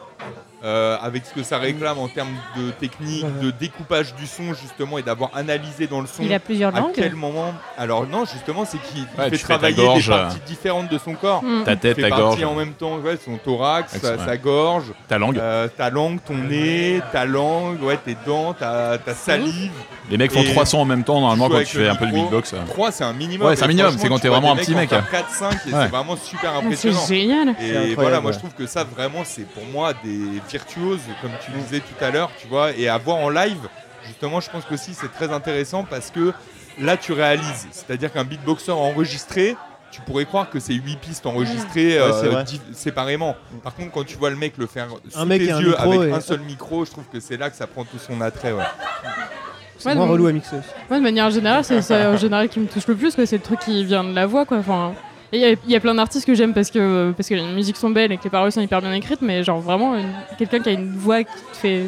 euh, avec ce que ça réclame en termes de technique, de découpage du son, justement, et d'avoir analysé dans le son Il a plusieurs à langues. quel moment. Alors, non, justement, c'est qu'il il Ouais, fait travailler gorge, des parties différentes de son corps. Mm. Ta tête, fait ta gorge, en même temps, ouais, son thorax, sa, gorge, ta langue. euh, ta langue, ton nez, ta langue, ouais, tes dents, ta, ta salive. Les mecs font et 300 en même temps normalement quand tu le fais un peu de micro. beatbox. 3, c'est un minimum. Ouais, c'est un minimum, c'est quand tu t'es vraiment un petit mecs mec. en faire 4-5 et Ouais. c'est vraiment super Ah, C'est impressionnant. génial. Et voilà, moi je trouve que ça vraiment c'est pour moi des virtuoses, comme tu disais tout à l'heure, tu vois, et à voir en live, justement, je pense que aussi c'est très intéressant parce que là tu réalises, c'est-à-dire qu'un beatboxer enregistré, tu pourrais croire que c'est 8 pistes enregistrées euh, séparément. Par contre, quand tu vois le mec le faire sous mec tes un yeux avec et- un seul micro, je trouve que c'est là que ça prend tout son attrait. Ouais. C'est Ouais, moins donc- relou à mixer. Moi, de manière générale, c'est ça en général qui me touche le plus. C'est le truc qui vient de la voix, quoi. Enfin, et il y a- il y, a plein d'artistes que j'aime parce que parce que les musiques sont belles et que les paroles sont hyper bien écrites, mais genre vraiment quelqu'un qui a une voix qui te fait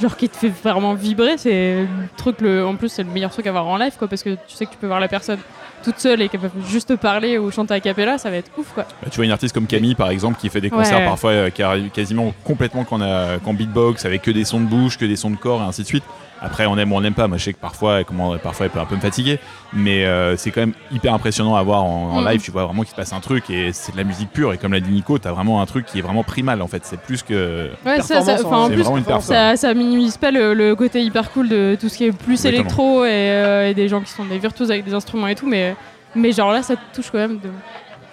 genre qui te fait vraiment vibrer, c'est le truc le en plus c'est le meilleur truc à voir en live, quoi, parce que tu sais que tu peux voir la personne toute seule et qu'elle peut juste parler ou chanter à cappella, ça va être ouf, quoi. Bah, Tu vois une artiste comme Camille par exemple qui fait des concerts Ouais. parfois euh, qui arrivent quasiment complètement qu'en a- qu'en beatbox avec que des sons de bouche, que des sons de corps et ainsi de suite. Après on aime ou on n'aime pas. Moi je sais que parfois, elle- comment, parfois elle peut un peu me fatiguer, mais euh, c'est quand même hyper impressionnant à voir en, en Mm. live. Tu vois vraiment qu'il se passe un truc et c'est de la musique pure. Et comme l'a dit Nico, t'as vraiment un truc qui est vraiment primal en fait. C'est plus que Ouais, ça, ça- en plus, ça, ça minimise pas le, le côté hyper cool de tout ce qui est plus Exactement. électro et, euh, et des gens qui sont des virtuoses avec des instruments et tout, mais, mais genre là, ça te touche quand même de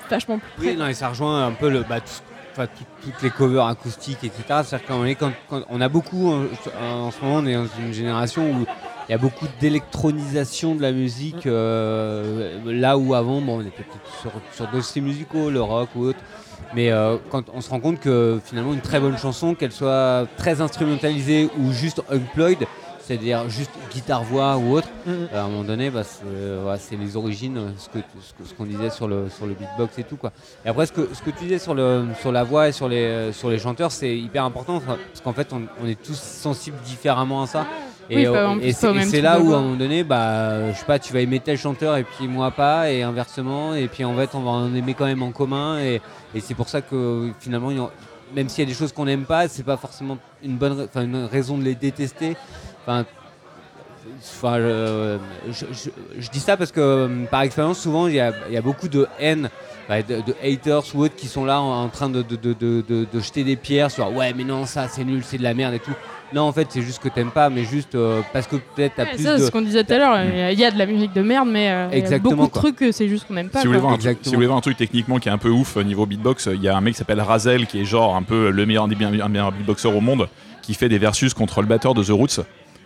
vachement plus près. Oui, non, et ça rejoint un peu le, bah, enfin, tout- toutes les covers acoustiques, etc. C'est-à-dire qu'on est quand, quand- on a beaucoup en, en ce moment, on est dans une génération où il y a beaucoup d'électronisation de la musique. euh, là où avant, bon, on était peut-être sur, sur styles musicaux, le rock ou autre. Mais euh, quand on se rend compte que finalement une très bonne chanson, qu'elle soit très instrumentalisée ou juste unplugged, c'est-à-dire juste guitare-voix ou autre, Mhm. à un moment donné, bah, c'est euh, c'est les origines, euh, ce ce que- ce qu'on disait sur le sur le beatbox et tout quoi. Et après, ce que ce que tu disais sur le sur la voix et sur les euh, sur les chanteurs, c'est hyper important parce qu'en fait, on, on est tous sensibles différemment à ça. Et, Oui, euh, plus, c'est et là où à un moment donné, bah, je sais pas, tu vas aimer tel chanteur et puis moi pas et inversement et puis en fait, on va en aimer quand même en commun et, et c'est pour ça que finalement, même s'il y a des choses qu'on n'aime pas, c'est pas forcément une bonne, une raison de les détester. Enfin, Enfin, je, je- je- je dis ça parce que euh, par expérience, souvent il y a, il y a beaucoup de haine, bah, de, de haters ou autres qui sont là en, en train de, de, de, de- de- de jeter des pierres sur ouais, mais non, ça c'est nul, c'est de la merde et tout. Non, en fait, c'est juste que t'aimes pas, mais juste euh, parce que peut-être t'as Ouais, plus c'est ce qu'on disait tout à l'heure. Il y a- il y a de la musique de merde, mais euh, il y a beaucoup de trucs c'est juste qu'on n'aime pas. Si vous, voulez voir un truc, Exactement. si vous voulez voir un truc techniquement qui est un peu ouf au niveau beatbox, il y a un mec qui s'appelle Razel qui est genre un peu le meilleur, un meilleur beatboxer au monde qui fait des versus contre le batteur de The Roots.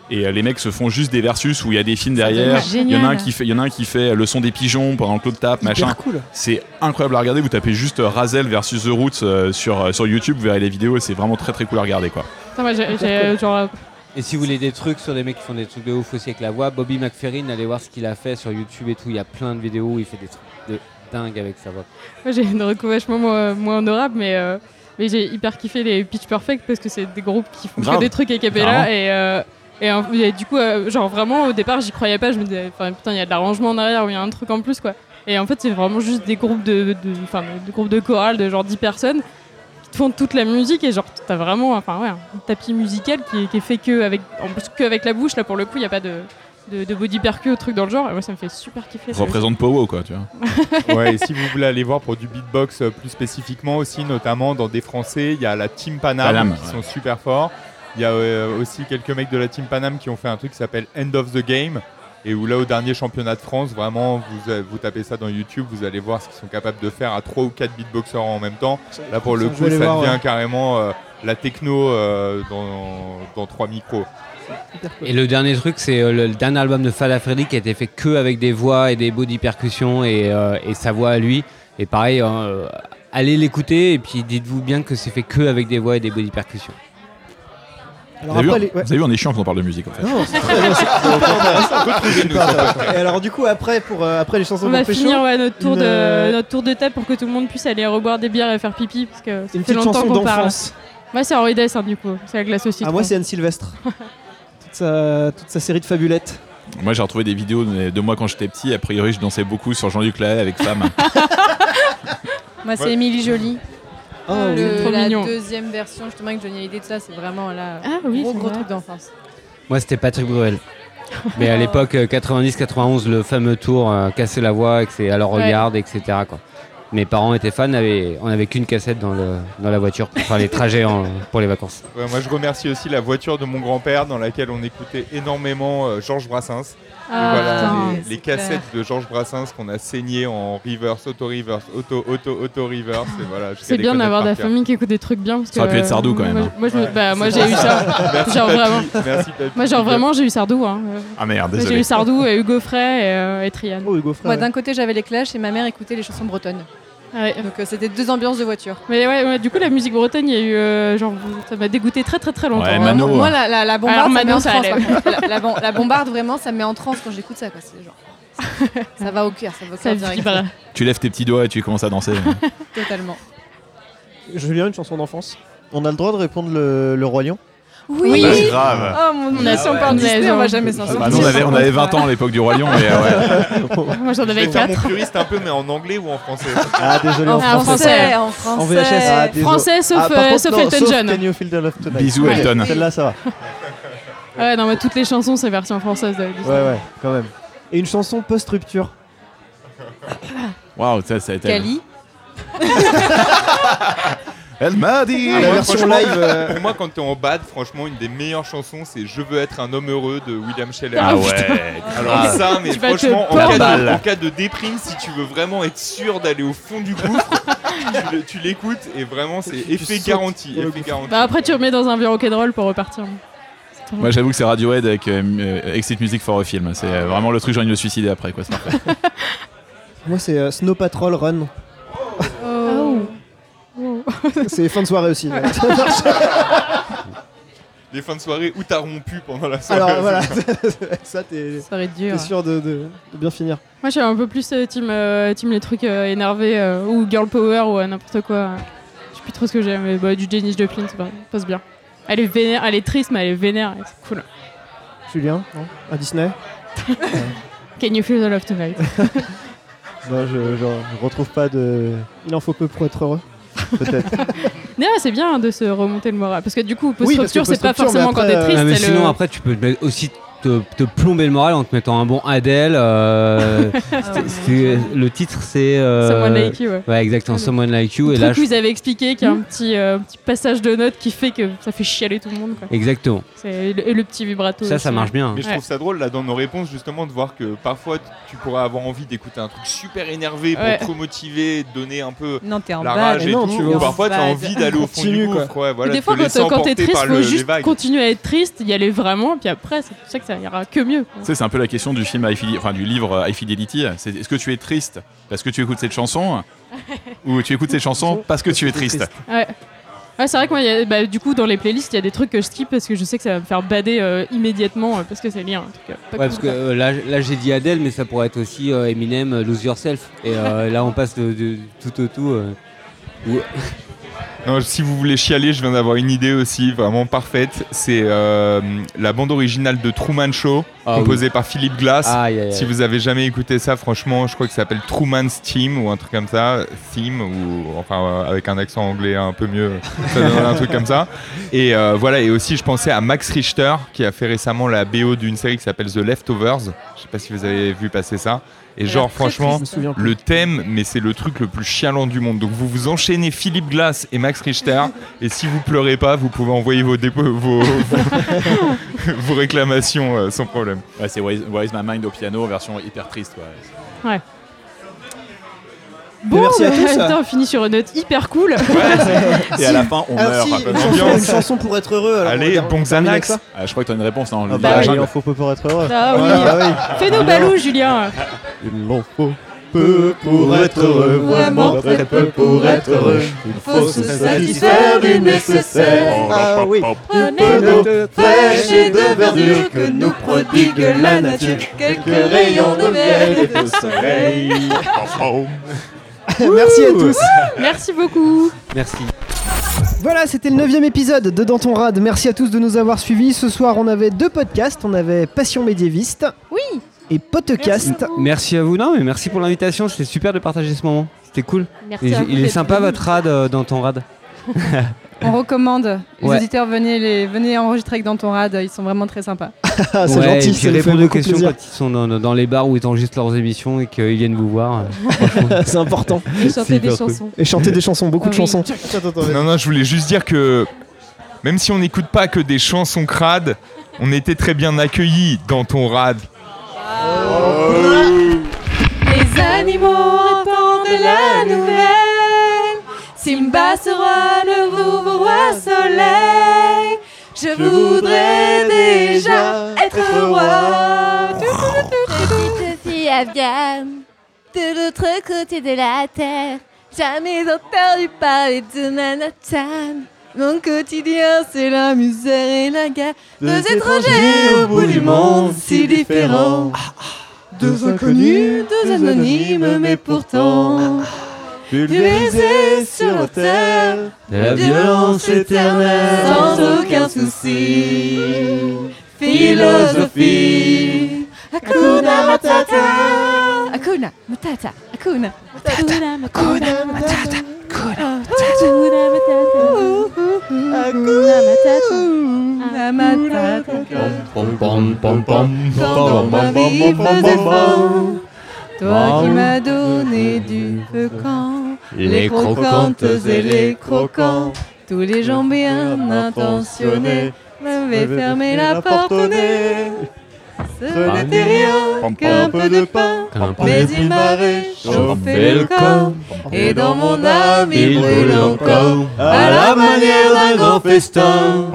Et euh, les mecs se font juste des versus où il y a des films derrière. Il y en a un qui fait, il y en a un qui fait le son des pigeons pendant que l'autre tape, machin. Cool. C'est incroyable à regarder. Vous tapez juste euh, Razel versus The Roots euh, sur, euh, sur YouTube, vous verrez les vidéos et c'est vraiment très très cool à regarder quoi. Moi, euh, genre, Et si vous voulez des trucs sur des mecs qui font des trucs de ouf aussi avec la voix, Bobby McFerrin, allez voir ce qu'il a fait sur YouTube et tout. Il y a plein de vidéos où il fait des trucs de dingue avec sa voix. Moi j'ai une reco vachement moins, moins honorable, mais, euh, mais j'ai hyper kiffé les Pitch Perfect parce que c'est des groupes qui font que des trucs a cappella. Et, euh, et, du coup, euh, genre vraiment au départ, j'y croyais pas. Je me disais, putain, il y a de l'arrangement en arrière ou il y a un truc en plus quoi. Et en fait, c'est vraiment juste des groupes de, de, enfin, de groupes de chorale de genre 10 personnes qui te font toute la musique et genre t'as vraiment enfin, ouais, un tapis musical qui est, qui est fait que avec, en plus que avec la bouche. Là pour le coup, il n'y a pas de, de, de body percu ou truc dans le genre. Et moi, ça me fait super kiffer. ça. Représente Powo quoi, tu vois. Ouais, et si vous voulez aller voir pour du beatbox euh, plus spécifiquement aussi, notamment dans des Français, il y a la Team Panam, Panam, qui ouais. sont super forts. Il y a euh, aussi quelques mecs de la Team Panam qui ont fait un truc qui s'appelle End of the Game. Et où là, au dernier championnat de France, vraiment, vous, euh, vous tapez ça dans YouTube, vous allez voir ce qu'ils sont capables de faire à 3 ou 4 beatboxers en même temps. Là, pour le coup, ça voir, devient ouais. carrément euh, la techno euh, dans, dans 3 micros. Et le dernier truc, c'est euh, le, le dernier album de Fada Freddy qui a été fait que avec des voix et des body percussions et, euh, et sa voix à lui. Et pareil, euh, allez l'écouter et puis dites-vous bien que c'est fait que avec des voix et des body percussions. Alors vous, avez après, vu, les- ouais. vous avez vu, on est chiant quand on parle de musique en fait. Non, c'est très bien, c'est alors du coup après pour euh, après les chansons On va pécho, finir ouais, notre, tour une, de, euh, notre tour de table pour que tout le monde puisse aller reboire des bières et faire pipi parce que ça une fait petite longtemps chanson qu'on parle. d'enfance. Moi c'est Henri Dess hein, du coup, c'est la glace aussi. Ah moi c'est Anne Sylvestre. toute, sa, toute sa série de fabulettes. Moi j'ai retrouvé des vidéos de de moi quand j'étais petit. A priori, je dansais beaucoup sur Jean-Luc Lahaye avec femme. Moi, c'est Ouais. Émilie Jolie. Oh, Le- Trop la mignon. deuxième version, justement, avec Johnny Hallyday, tout ça, c'est vraiment là. Ah oui, gros, gros vrai. truc d'enfance. Moi, c'était Patrick Bruel. Mais à l'époque, euh, 90-91, le fameux tour, euh, casser la voix, et que c'est alors Ouais. regarde, etc. Quoi. Mes parents étaient fans, avaient- on n'avait qu'une cassette dans, le, dans la voiture pour faire les trajets en- pour les vacances. Ouais, moi, je remercie aussi la voiture de mon grand-père dans laquelle on écoutait énormément euh, Georges Brassens. Ah, voilà, putain. les, les c'est clair. cassettes de Georges Brassens qu'on a saignées en reverse, auto-reverse, auto-auto-auto-reverse. voilà, C'est bien d'avoir de la famille qui écoute des trucs bien. Parce Ça aurait pu être Sardou, quand euh, même, Moi, hein. moi, bah, moi j'ai eu ça. Merci, Genre papy. vraiment. Merci, papy. Moi genre vraiment j'ai eu Sardou. Hein. Euh, Ah merde, J'ai eu Sardou et Hugo Frey et, euh, et Trian. Oh Hugo Frey. Moi, ouais. d'un côté, j'avais les Clash et ma mère écoutait les chansons bretonnes. Ouais. Donc, euh, c'était deux ambiances de voiture. Mais ouais, ouais, du coup la musique bretonne, il y a eu euh, genre ça m'a dégoûté très très très longtemps. Ouais, hein. Mano. Moi, la, la, la bombarde, Alors, ça me met en ça transe. La, la bom- la bombarde, vraiment, ça me met en transe quand j'écoute ça. Quoi. C'est genre, ça va au cœur, ça va au Ça cœur direct. vibre. Tu lèves tes petits doigts et tu commences à danser. Totalement. Julien une chanson d'enfance? On a le droit de répondre le, le Roi Lion? Oui. Bah, grave. Oh mon On dieu, a si on ouais. parle Disney, on va non. jamais s'en Bah, sortir. nous, on avait, on avait 20 ans à l'époque du Roi Lion, mais euh, ouais. Moi j'en Je avais vais faire mon 4. puriste un peu, mais en anglais ou en français Ah, désolé, en En Ah, en français. en français. En VHS. Ah. Français sauf, Ah, contre, sauf non, Elton sauf John. Can You Feel the Love Tonight Bisous, Ouais, Elton. Celle-là, ça va. Ouais non mais toutes les chansons c'est version française de Disney. Ouais, ouais, quand même. Et une chanson post-rupture. Waouh, ça, ça a été. Cali. Elle m'a dit. La moi, version live. euh, Pour moi, quand t'es en bad, franchement, une des meilleures chansons, c'est Je veux être un homme heureux de William Scheller. Ah ouais. Alors Ah. ça, mais Tu vas te franchement, en cas, de, Balle. en cas de déprime, si tu veux vraiment être sûr d'aller au fond du gouffre, tu le- tu l'écoutes et vraiment c'est effet sautes garanti. dans le Effet gouffre. garanti. Bah après tu remets dans un vieux rock'n'roll pour repartir. Moi, j'avoue que c'est Radiohead avec euh, euh, Exit Music for a Film. C'est euh, vraiment le truc, j'ai envie de me suicider après. Quoi, c'est parfait. Moi c'est euh, Snow Patrol Run. C'est fin de soirée aussi. ouais. Les fins de soirée où t'as rompu pendant la soirée. Alors voilà, ça t'es Ça serait dur. t'es sûr de, de- de bien finir. Moi je suis un peu plus euh, team, euh, team les trucs euh, énervés euh, ou girl power ou euh, n'importe quoi. Je sais plus trop ce que j'aime mais bah, du Janis Joplin ça passe bien. Elle est vénère, elle est triste mais elle est vénère, c'est cool. Julien, non? À Disney? Can you feel the love tonight? Je, je, je retrouve pas de. Il en faut peu pour être heureux. Peut-être. Non, c'est bien de se remonter le moral parce que du coup Oui, parce que post-rupture c'est pas post-rupture, forcément quand t'es euh, triste. Ah, mais sinon, le- après, tu peux mettre aussi te, te plomber le moral en te mettant un bon Adele. euh, le titre c'est. euh, Someone Like You, ouais. Ouais, exactement, Someone Like You. Le Et truc là, où je- ils avaient expliqué qu'il y a un petit, euh, petit passage de notes qui fait que ça fait chialer tout le monde. Quoi. Exactement. C'est- Et le, et le petit vibrato. Ça, aussi, ça marche bien. Mais je Ouais. trouve ça drôle là dans nos réponses justement de voir que parfois tu pourrais avoir envie d'écouter un truc super énervé pour Ouais. te remotiver, te donner un peu Non, t'es en la rage et non, tout. tu parfois tu as envie d'aller au fond du gouffre. Ouais, voilà, des fois, quand, t'es triste, faut juste continuer à être triste, y aller vraiment, puis après, c'est pour ça que ça ira que mieux. quoi. Tu sais, c'est un peu la question du film enfin du livre High Fidelity. Est-ce que tu es triste parce que tu écoutes cette chanson ou tu écoutes cette chanson parce que tu es triste Ouais. Ouais, c'est vrai que moi, y a- bah, du coup, dans les playlists, il y a des trucs que je skip parce que je sais que ça va me faire bader euh, immédiatement euh, parce que c'est lié à un truc euh, pas Ouais, cool, parce que euh, là, là j'ai dit Adele, mais ça pourrait être aussi euh, Eminem, Lose Yourself. Et euh, là, on passe de, de tout au tout. euh, où- Non, si vous voulez chialer, je viens d'avoir une idée aussi vraiment parfaite. C'est euh, la bande originale de Truman Show, Ah composée par Philip Glass. Si vous avez jamais écouté ça, franchement, je crois que ça s'appelle Truman's Theme ou un truc comme ça, Theme ou enfin euh, avec un accent anglais un peu mieux, ça un truc comme ça. Et euh, voilà, et aussi je pensais à Max Richter qui a fait récemment la BO d'une série qui s'appelle The Leftovers. Je sais pas si vous avez vu passer ça. Et genre franchement, le thème, mais c'est le truc le plus chialant du monde. Donc vous vous enchaînez Philippe Glass et Max Richter, et si vous pleurez pas, vous pouvez envoyer vos, dépôts, vos, vos, vos réclamations euh, sans problème. Ouais, c'est Where is, My Mind au piano, version hyper triste. Quoi. Bon, merci à bah, tous. putain, on finit sur une note hyper cool. Et à la fin, on Alors meurt. si, Ah, une chanson, une chanson pour être heureux. alors Allez, bon Xanax. ça. je crois que tu as une réponse. Non, le Ah Bah bah, il en faut peu pour être heureux. Ah oui. Ah oui. Fais-nous balou, Julien. Il en faut peu pour être heureux, vraiment très peu pour être heureux. Il faut se satisfaire du nécessaire. Ah oui, peu d'eau fraîche et de verdure que nous prodigue la nature. Quelques rayons de miel et de soleil. Merci à tous. Merci beaucoup. Merci. Voilà, c'était le neuvième épisode de Dans ton rad. Merci à tous de nous avoir suivis. Ce soir, on avait deux podcasts. On avait Passion médiéviste. Oui. Et Podcast. Merci à vous, non, mais merci pour l'invitation. C'était super de partager ce moment. C'était cool. Merci Et à vous il est sympa votre rad euh, dans ton rad. On recommande. Les Ouais. auditeurs, venez, les, venez enregistrer avec dans ton rad. Ils sont vraiment très sympas. Ah, c'est Ouais, gentil. Fait répondre aux questions plaisir. quand ils sont dans, dans les bars où ils enregistrent leurs émissions et qu'ils viennent vous voir. C'est important. Et chanter des chansons. Et chanter des chansons, beaucoup de Ah oui. chansons. Non, non, je voulais juste dire que même si on n'écoute pas que des chansons crades, on était très bien accueillis dans ton rad. Les animaux la nouvelle. Simba sera le nouveau roi soleil. Je voudrais déjà être roi. Petite fille afghane, de l'autre côté de la terre, jamais entendu parler de Manhattan. Mon quotidien, c'est la misère et la guerre. Deux étrangers au bout du monde, si différents. Deux inconnus, deux anonymes, mais pourtant pulvérisés sur la terre. De la violence éternelle, sans aucun souci. Philosophie. Hakuna Matata. Hakuna Matata. Hakuna Matata. Hakuna Matata. Hakuna Hakuna Matata. Toi qui m'as donné du feu quand les croquantes et les croquants, tous les gens bien intentionnés m'avaient fermé la porte au nez. Ce n'était rien qu'un peu de pain, mais il m'a réchauffé le corps. Et dans mon âme il brûle encore, à la manière d'un grand festin.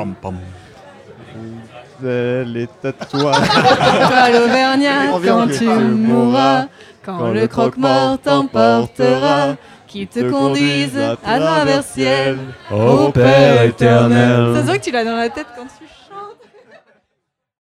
les tatouages. Toi l'Auvergnat, quand tu mourras, quand le croque-mort t'emportera, qu'il te conduise à travers ciel, Ô Père éternel. Ça se voit que tu l'as dans la tête quand tu